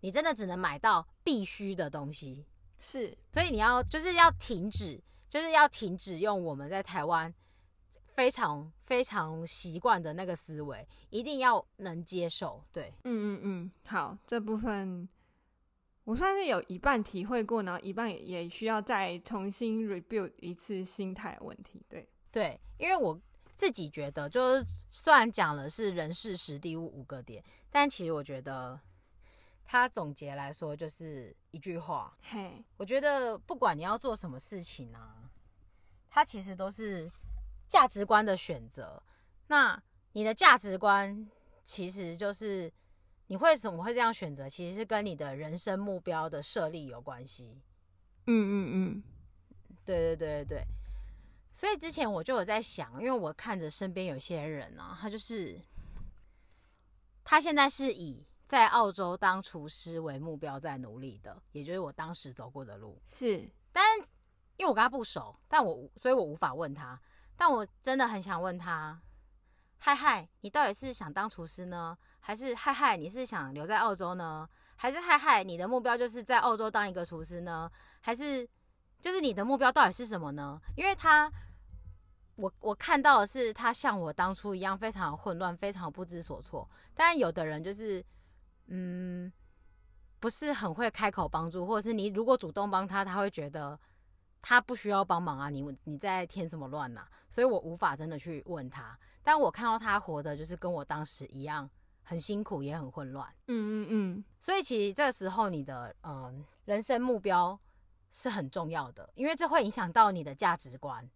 你真的只能买到必须的东西，是，所以你要就是要停止。就是要停止用我们在台湾非常非常习惯的那个思维，一定要能接受。对，嗯嗯嗯，好，这部分我算是有一半体会过，然后一半也也需要再重新 rebuild 一次心态问题。对对，因为我自己觉得，就是虽然讲了是人事时地物五个点，但其实我觉得他总结来说就是一句话。嘿，我觉得不管你要做什么事情啊。它其实都是价值观的选择。那你的价值观其实就是你会怎么会这样选择，其实是跟你的人生目标的设立有关系。嗯嗯嗯，对对对对对。所以之前我就有在想，因为我看着身边有些人啊，他就是他现在是以在澳洲当厨师为目标在努力的，也就是我当时走过的路。是，但。因为我跟他不熟，但我所以我无法问他。但我真的很想问他：嗨嗨，你到底是想当厨师呢，还是嗨嗨，你是想留在澳洲呢，还是嗨嗨，你的目标就是在澳洲当一个厨师呢，还是就是你的目标到底是什么呢？因为他，我我看到的是他像我当初一样非常混乱，非常不知所措。但有的人就是，嗯，不是很会开口帮助，或者是你如果主动帮他，他会觉得。他不需要帮忙啊，你你在添什么乱呐？所以我无法真的去问他。但我看到他活的就是跟我当时一样，很辛苦也很混乱。嗯嗯嗯。所以其实这个时候你的嗯人生目标是很重要的，因为这会影响到你的价值观。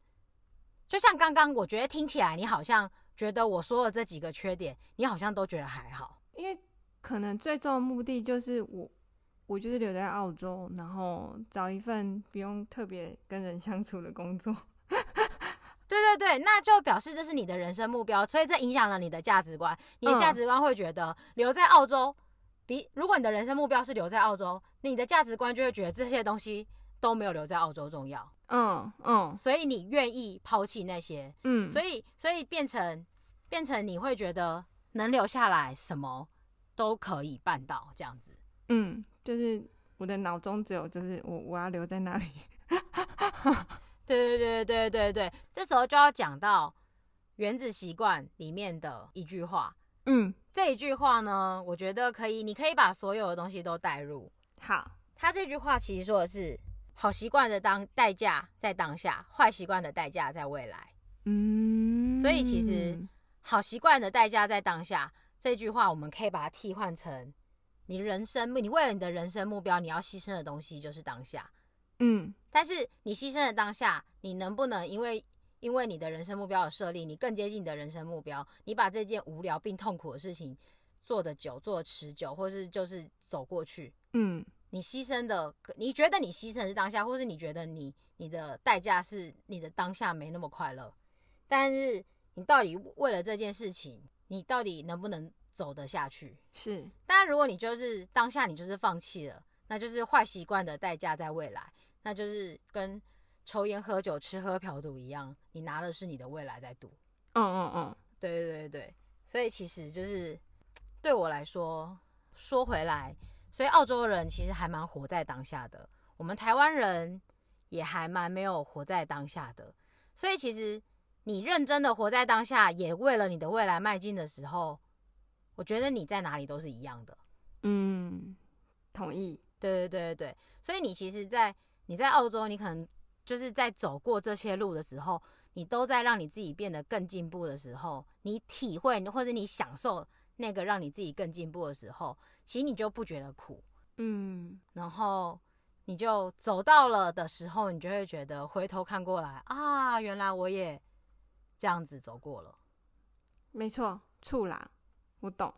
就像刚刚我觉得听起来你好像觉得我说的这几个缺点，你好像都觉得还好。因为可能最终的目的就是我。我就是留在澳洲，然后找一份不用特别跟人相处的工作。对对对，那就表示这是你的人生目标，所以这影响了你的价值观。你的价值观会觉得留在澳洲比如果你的人生目标是留在澳洲，你的价值观就会觉得这些东西都没有留在澳洲重要。嗯嗯，所以你愿意抛弃那些，嗯，所以所以变成变成你会觉得能留下来，什么都可以办到这样子。嗯，就是我的脑中只有就是我我要留在那里。对对对对对对，这时候就要讲到原子习惯里面的一句话。嗯，这一句话呢，我觉得可以，你可以把所有的东西都带入。好，他这句话其实说的是，好习惯的当代价在当下，坏习惯的代价在未来。嗯，所以其实好习惯的代价在当下这句话，我们可以把它替换成你人生，你为了你的人生目标，你要牺牲的东西就是当下。嗯，但是你牺牲的当下，你能不能因为因为你的人生目标的设立，你更接近你的人生目标，你把这件无聊并痛苦的事情做得久、做得持久，或是就是走过去？嗯，你牺牲的，你觉得你牺牲的是当下，或是你觉得你你的代价是你的当下没那么快乐？但是你到底为了这件事情，你到底能不能走得下去？是。但如果你就是当下你就是放弃了，那就是坏习惯的代价在未来。那就是跟抽烟、喝酒、吃喝嫖赌一样，你拿的是你的未来在赌。嗯嗯嗯，对对对对，所以其实就是对我来说，说回来，所以澳洲人其实还蛮活在当下的，我们台湾人也还蛮没有活在当下的。所以其实你认真的活在当下，也为了你的未来迈进的时候，我觉得你在哪里都是一样的。嗯，同意。对对对对对，所以你其实，在你在澳洲，你可能就是在走过这些路的时候，你都在让你自己变得更进步的时候，你体会或者你享受那个让你自己更进步的时候，其实你就不觉得苦，嗯，然后你就走到了的时候，你就会觉得回头看过来啊，原来我也这样子走过了，没错，处啦，我懂，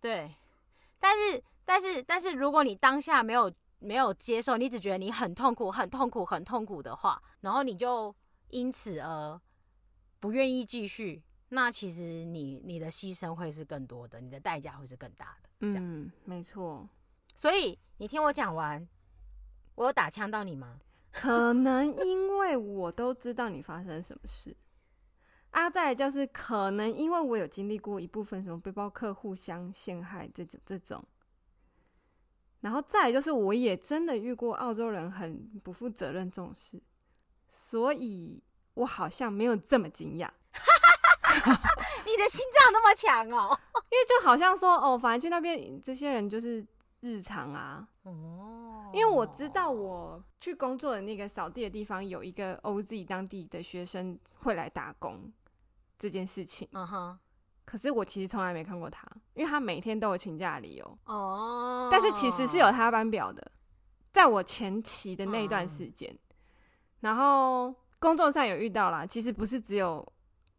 对，但是但是但是如果你当下没有。没有接受，你只觉得你很痛苦、很痛苦、很痛苦的话，然后你就因此而不愿意继续。那其实你你的牺牲会是更多的，你的代价会是更大的。嗯，没错。所以你听我讲完，我有打枪到你吗？可能因为我都知道你发生什么事啊，再来就是可能因为我有经历过一部分什么背包客互相陷害这种这种。然后再来就是，我也真的遇过澳洲人很不负责任这种事，所以我好像没有这么惊讶。你的心脏那么强哦？因为就好像说哦，反正去那边这些人就是日常啊。哦。因为我知道我去工作的那个扫地的地方有一个 OZ 当地的学生会来打工这件事情。嗯哼。可是我其实从来没看过他，因为他每天都有请假的理由哦。但是其实是有他班表的，在我前期的那一段时间，然后工作上有遇到啦。其实不是只有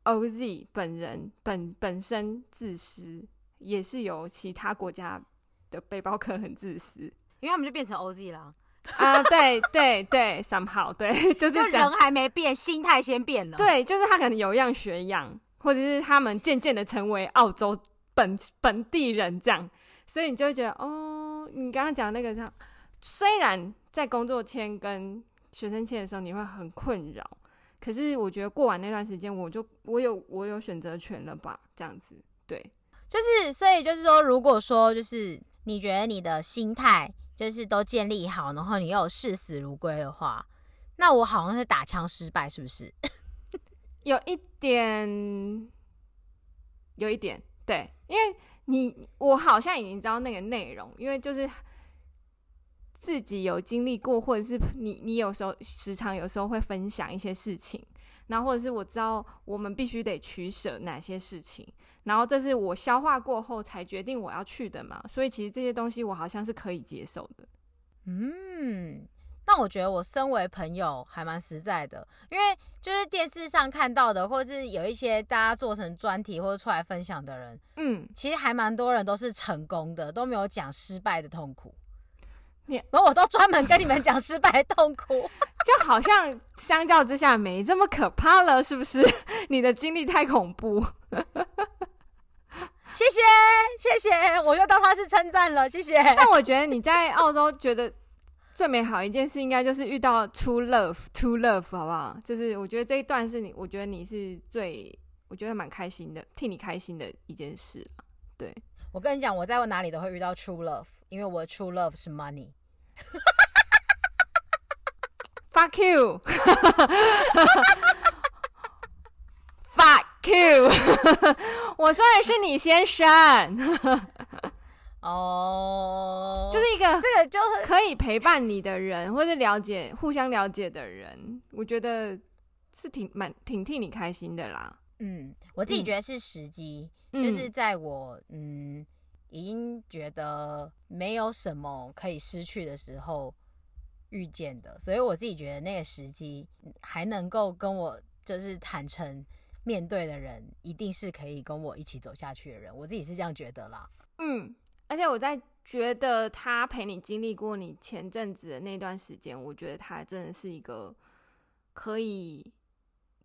OZ 本人本本身自私，也是有其他国家的背包客很自私，因为他们就变成 OZ 了 啊。对对对，somehow 对，就是就人还没变，心态先变了。对，就是他可能有样学样。或者是他们渐渐的成为澳洲本本地人这样，所以你就会觉得哦，你刚刚讲那个这样，虽然在工作签跟学生签的时候你会很困扰，可是我觉得过完那段时间，我就我有我有选择权了吧，这样子，对，就是所以就是说，如果说就是你觉得你的心态就是都建立好，然后你又视死如归的话，那我好像是打枪失败，是不是？有一点，有一点，对，因为你我好像已经知道那个内容，因为就是自己有经历过，或者是你你有时候时常有时候会分享一些事情，然后或者是我知道我们必须得取舍哪些事情，然后这是我消化过后才决定我要去的嘛，所以其实这些东西我好像是可以接受的，嗯。但我觉得我身为朋友还蛮实在的，因为就是电视上看到的，或是有一些大家做成专题或者出来分享的人，嗯，其实还蛮多人都是成功的，都没有讲失败的痛苦。你然后我都专门跟你们讲失败的痛苦，就好像相较之下没这么可怕了，是不是？你的经历太恐怖。谢谢谢谢，我就当他是称赞了，谢谢。但我觉得你在澳洲觉得最美好一件事，应该就是遇到 true love，true love，好不好？就是我觉得这一段是你，我觉得你是最，我觉得蛮开心的，替你开心的一件事。对，我跟你讲，我在哪里都会遇到 true love，因为我的 true love 是 money。Fuck you！You！我说的是你先生。哦，oh, 就是一个这个就是可以陪伴你的人，或者了解、互相了解的人，我觉得是挺蛮挺替你开心的啦。嗯，我自己觉得是时机，嗯、就是在我嗯已经觉得没有什么可以失去的时候遇见的，所以我自己觉得那个时机还能够跟我就是坦诚面对的人，一定是可以跟我一起走下去的人。我自己是这样觉得啦。嗯。而且我在觉得他陪你经历过你前阵子的那段时间，我觉得他真的是一个可以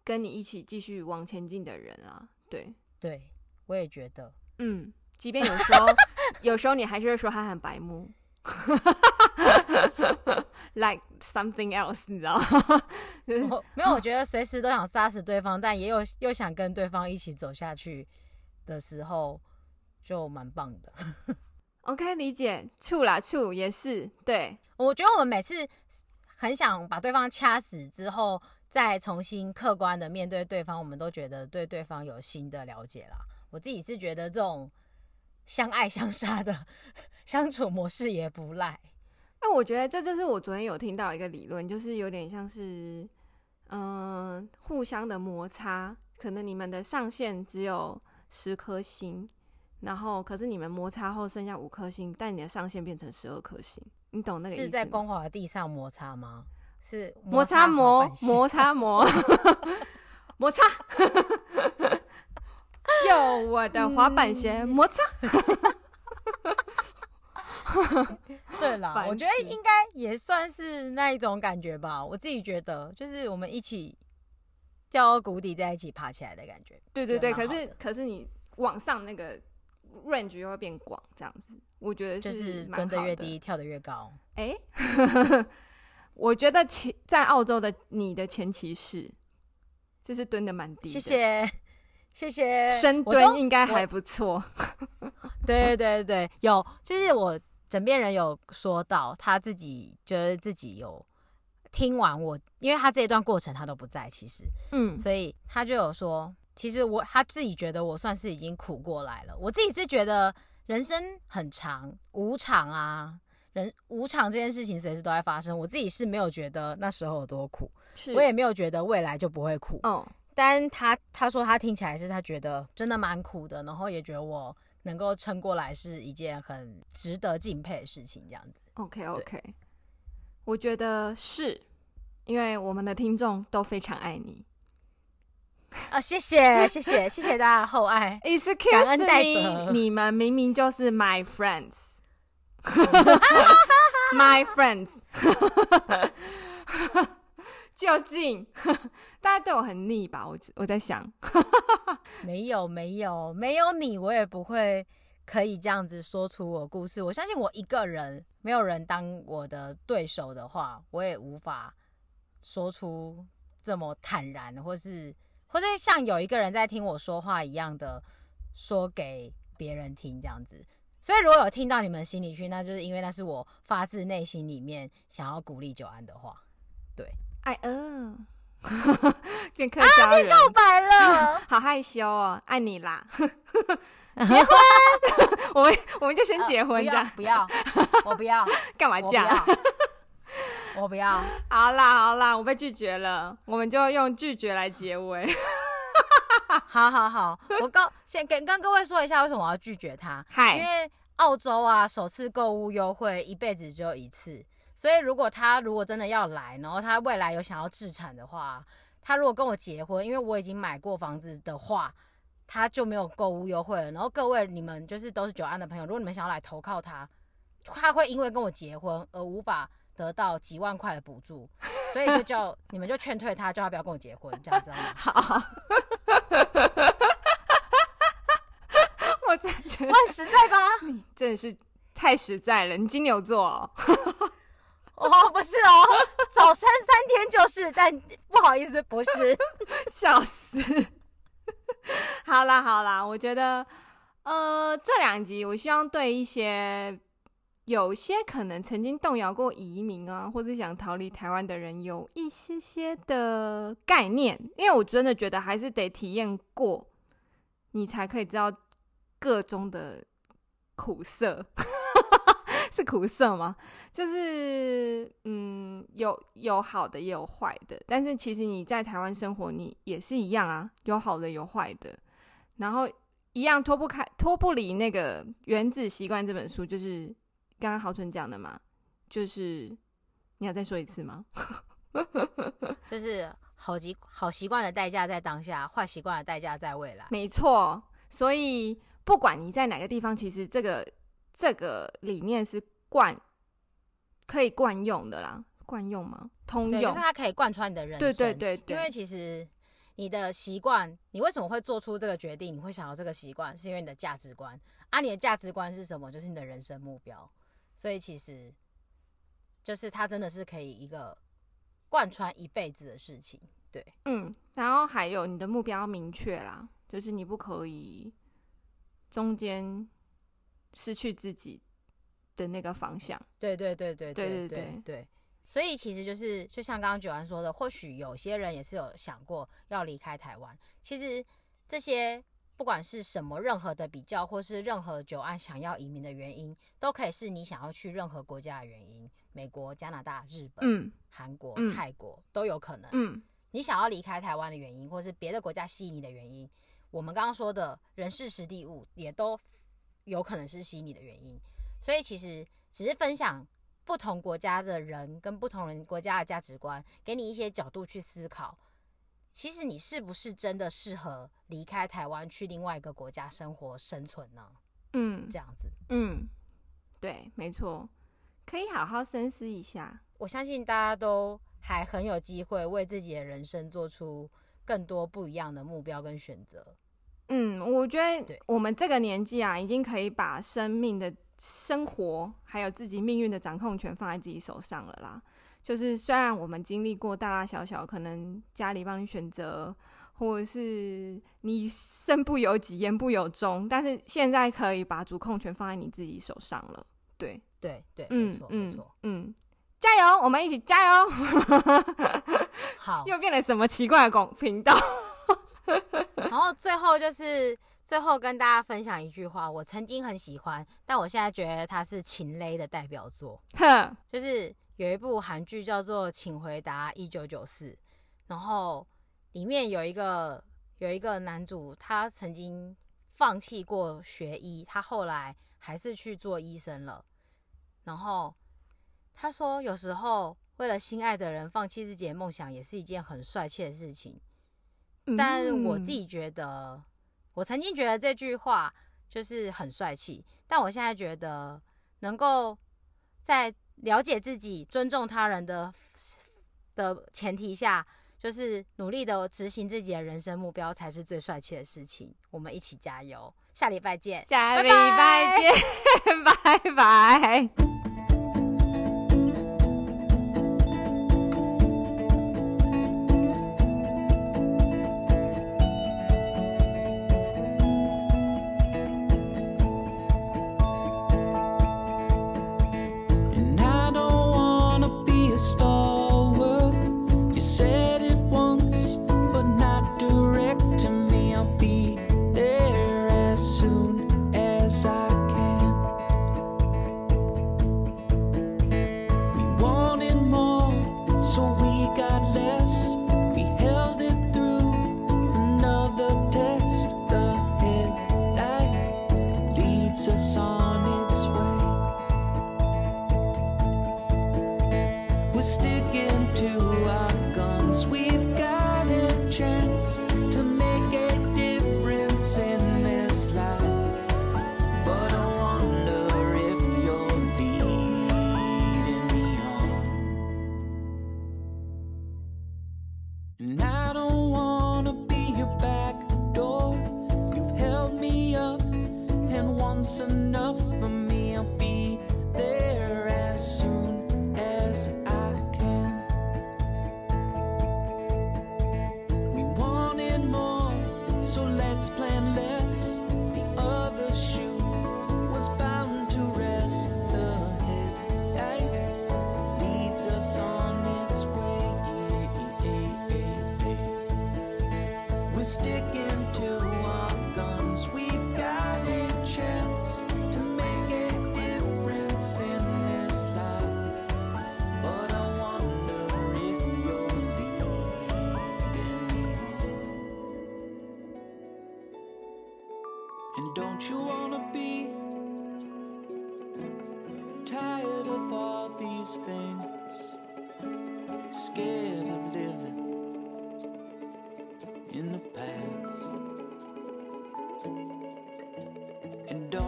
跟你一起继续往前进的人啊。对，对我也觉得，嗯，即便有时候 有时候你还是会说他很白目 ，like something else，你知道吗？没有，我觉得随时都想杀死对方，但也有又想跟对方一起走下去的时候，就蛮棒的。OK，理解，处啦处也是对。我觉得我们每次很想把对方掐死之后，再重新客观的面对对方，我们都觉得对对方有新的了解啦。我自己是觉得这种相爱相杀的 相处模式也不赖。那我觉得这就是我昨天有听到一个理论，就是有点像是嗯、呃，互相的摩擦，可能你们的上限只有十颗星。然后，可是你们摩擦后剩下五颗星，但你的上限变成十二颗星，你懂那个意思吗？是在光滑的地上摩擦吗？是摩擦磨摩擦磨摩擦，用我的滑板鞋摩擦。对啦，我觉得应该也算是那一种感觉吧。我自己觉得，就是我们一起掉到谷底，在一起爬起来的感觉。对对对，可是可是你往上那个。range 又会变广，这样子，我觉得是就是蹲的越低，跳的越高。哎、欸，我觉得前在澳洲的你的前期是，就是蹲的蛮低的。谢谢，谢谢。深蹲应该还不错。对对对，有，就是我枕边人有说到，他自己觉得自己有听完我，因为他这一段过程他都不在，其实，嗯，所以他就有说。其实我他自己觉得我算是已经苦过来了。我自己是觉得人生很长，无常啊，人无常这件事情随时都在发生。我自己是没有觉得那时候有多苦，我也没有觉得未来就不会苦。哦，但他他说他听起来是他觉得真的蛮苦的，然后也觉得我能够撑过来是一件很值得敬佩的事情。这样子，OK OK，我觉得是因为我们的听众都非常爱你。啊，谢谢谢谢谢谢大家的厚爱，Excuse 感恩戴德。你们明明就是 my friends，my friends，究竟 大家对我很腻吧？我我在想，没有没有没有你，我也不会可以这样子说出我故事。我相信我一个人，没有人当我的对手的话，我也无法说出这么坦然，或是。或者像有一个人在听我说话一样的说给别人听这样子，所以如果有听到你们心里去，那就是因为那是我发自内心里面想要鼓励久安的话。对，爱呃，变客家人，啊，变告白了，好害羞哦，爱你啦，结婚，我们我们就先结婚这样，呃，不要，不要，我不要，干嘛这样？我不要。好啦好啦，我被拒绝了，我们就用拒绝来结尾。好好好，我告先跟跟各位说一下为什么我要拒绝他。嗨，因为澳洲啊，首次购物优惠一辈子只有一次，所以如果他如果真的要来，然后他未来有想要置产的话，他如果跟我结婚，因为我已经买过房子的话，他就没有购物优惠了。然后各位你们就是都是九安的朋友，如果你们想要来投靠他，他会因为跟我结婚而无法。得到几万块的补助，所以就叫 你们就劝退他，叫他不要跟我结婚，这样知道吗？好，我很实在吧？你真的是太实在了，你金牛座哦。哦，不是哦，早餐三天就是，但不好意思，不是，笑死。好啦好啦，我觉得，呃，这两集我希望对一些有些可能曾经动摇过移民啊，或者想逃离台湾的人，有一些些的概念，因为我真的觉得还是得体验过，你才可以知道个中的苦涩。是苦涩吗？就是嗯，有有好的也有坏的，但是其实你在台湾生活，你也是一样啊，有好的有坏的，然后一样脱不开脱不离那个《原子习惯》这本书，就是刚刚豪春讲的嘛，就是你要再说一次吗？就是好习好习惯的代价在当下，坏习惯的代价在未来。没错，所以不管你在哪个地方，其实这个。这个理念是惯，可以惯用的啦，惯用吗？通用，就是它可以贯穿你的人生。对对对对，因为其实你的习惯，你为什么会做出这个决定？你会想要这个习惯，是因为你的价值观。啊，你的价值观是什么？就是你的人生目标。所以其实，就是它真的是可以一个贯穿一辈子的事情。对，嗯，然后还有你的目标明确啦，就是你不可以中间。失去自己的那个方向，对对对对对对对对，所以其实就是就像刚刚九安说的，或许有些人也是有想过要离开台湾。其实这些不管是什么任何的比较，或是任何九安想要移民的原因，都可以是你想要去任何国家的原因，美国、加拿大、日本、嗯、韩国、嗯、泰国都有可能。嗯，你想要离开台湾的原因，或是别的国家吸引你的原因，我们刚刚说的人事、实地、物也都。有可能是吸引你的原因，所以其实只是分享不同国家的人跟不同人国家的价值观，给你一些角度去思考。其实你是不是真的适合离开台湾去另外一个国家生活生存呢？嗯，这样子，嗯，对，没错，可以好好深思一下。我相信大家都还很有机会为自己的人生做出更多不一样的目标跟选择。嗯，我觉得我们这个年纪啊，已经可以把生命的生活还有自己命运的掌控权放在自己手上了啦。就是虽然我们经历过大大小小，可能家里帮你选择，或者是你身不由己、言不由衷，但是现在可以把主控权放在你自己手上了。对对对，嗯、没错嗯没错，嗯，加油，我们一起加油。好，又变了什么奇怪的广频道？然后最后就是最后跟大家分享一句话，我曾经很喜欢，但我现在觉得它是情勒的代表作。哼，就是有一部韩剧叫做《请回答一九九四》，然后里面有一个有一个男主，他曾经放弃过学医，他后来还是去做医生了。然后他说，有时候为了心爱的人放弃自己的梦想，也是一件很帅气的事情。但我自己觉得，嗯、我曾经觉得这句话就是很帅气，但我现在觉得，能够在了解自己、尊重他人的的前提下，就是努力的执行自己的人生目标，才是最帅气的事情。我们一起加油，下礼拜见，下礼拜见，拜拜。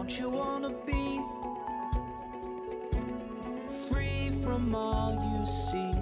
don't you wanna be free from all you see?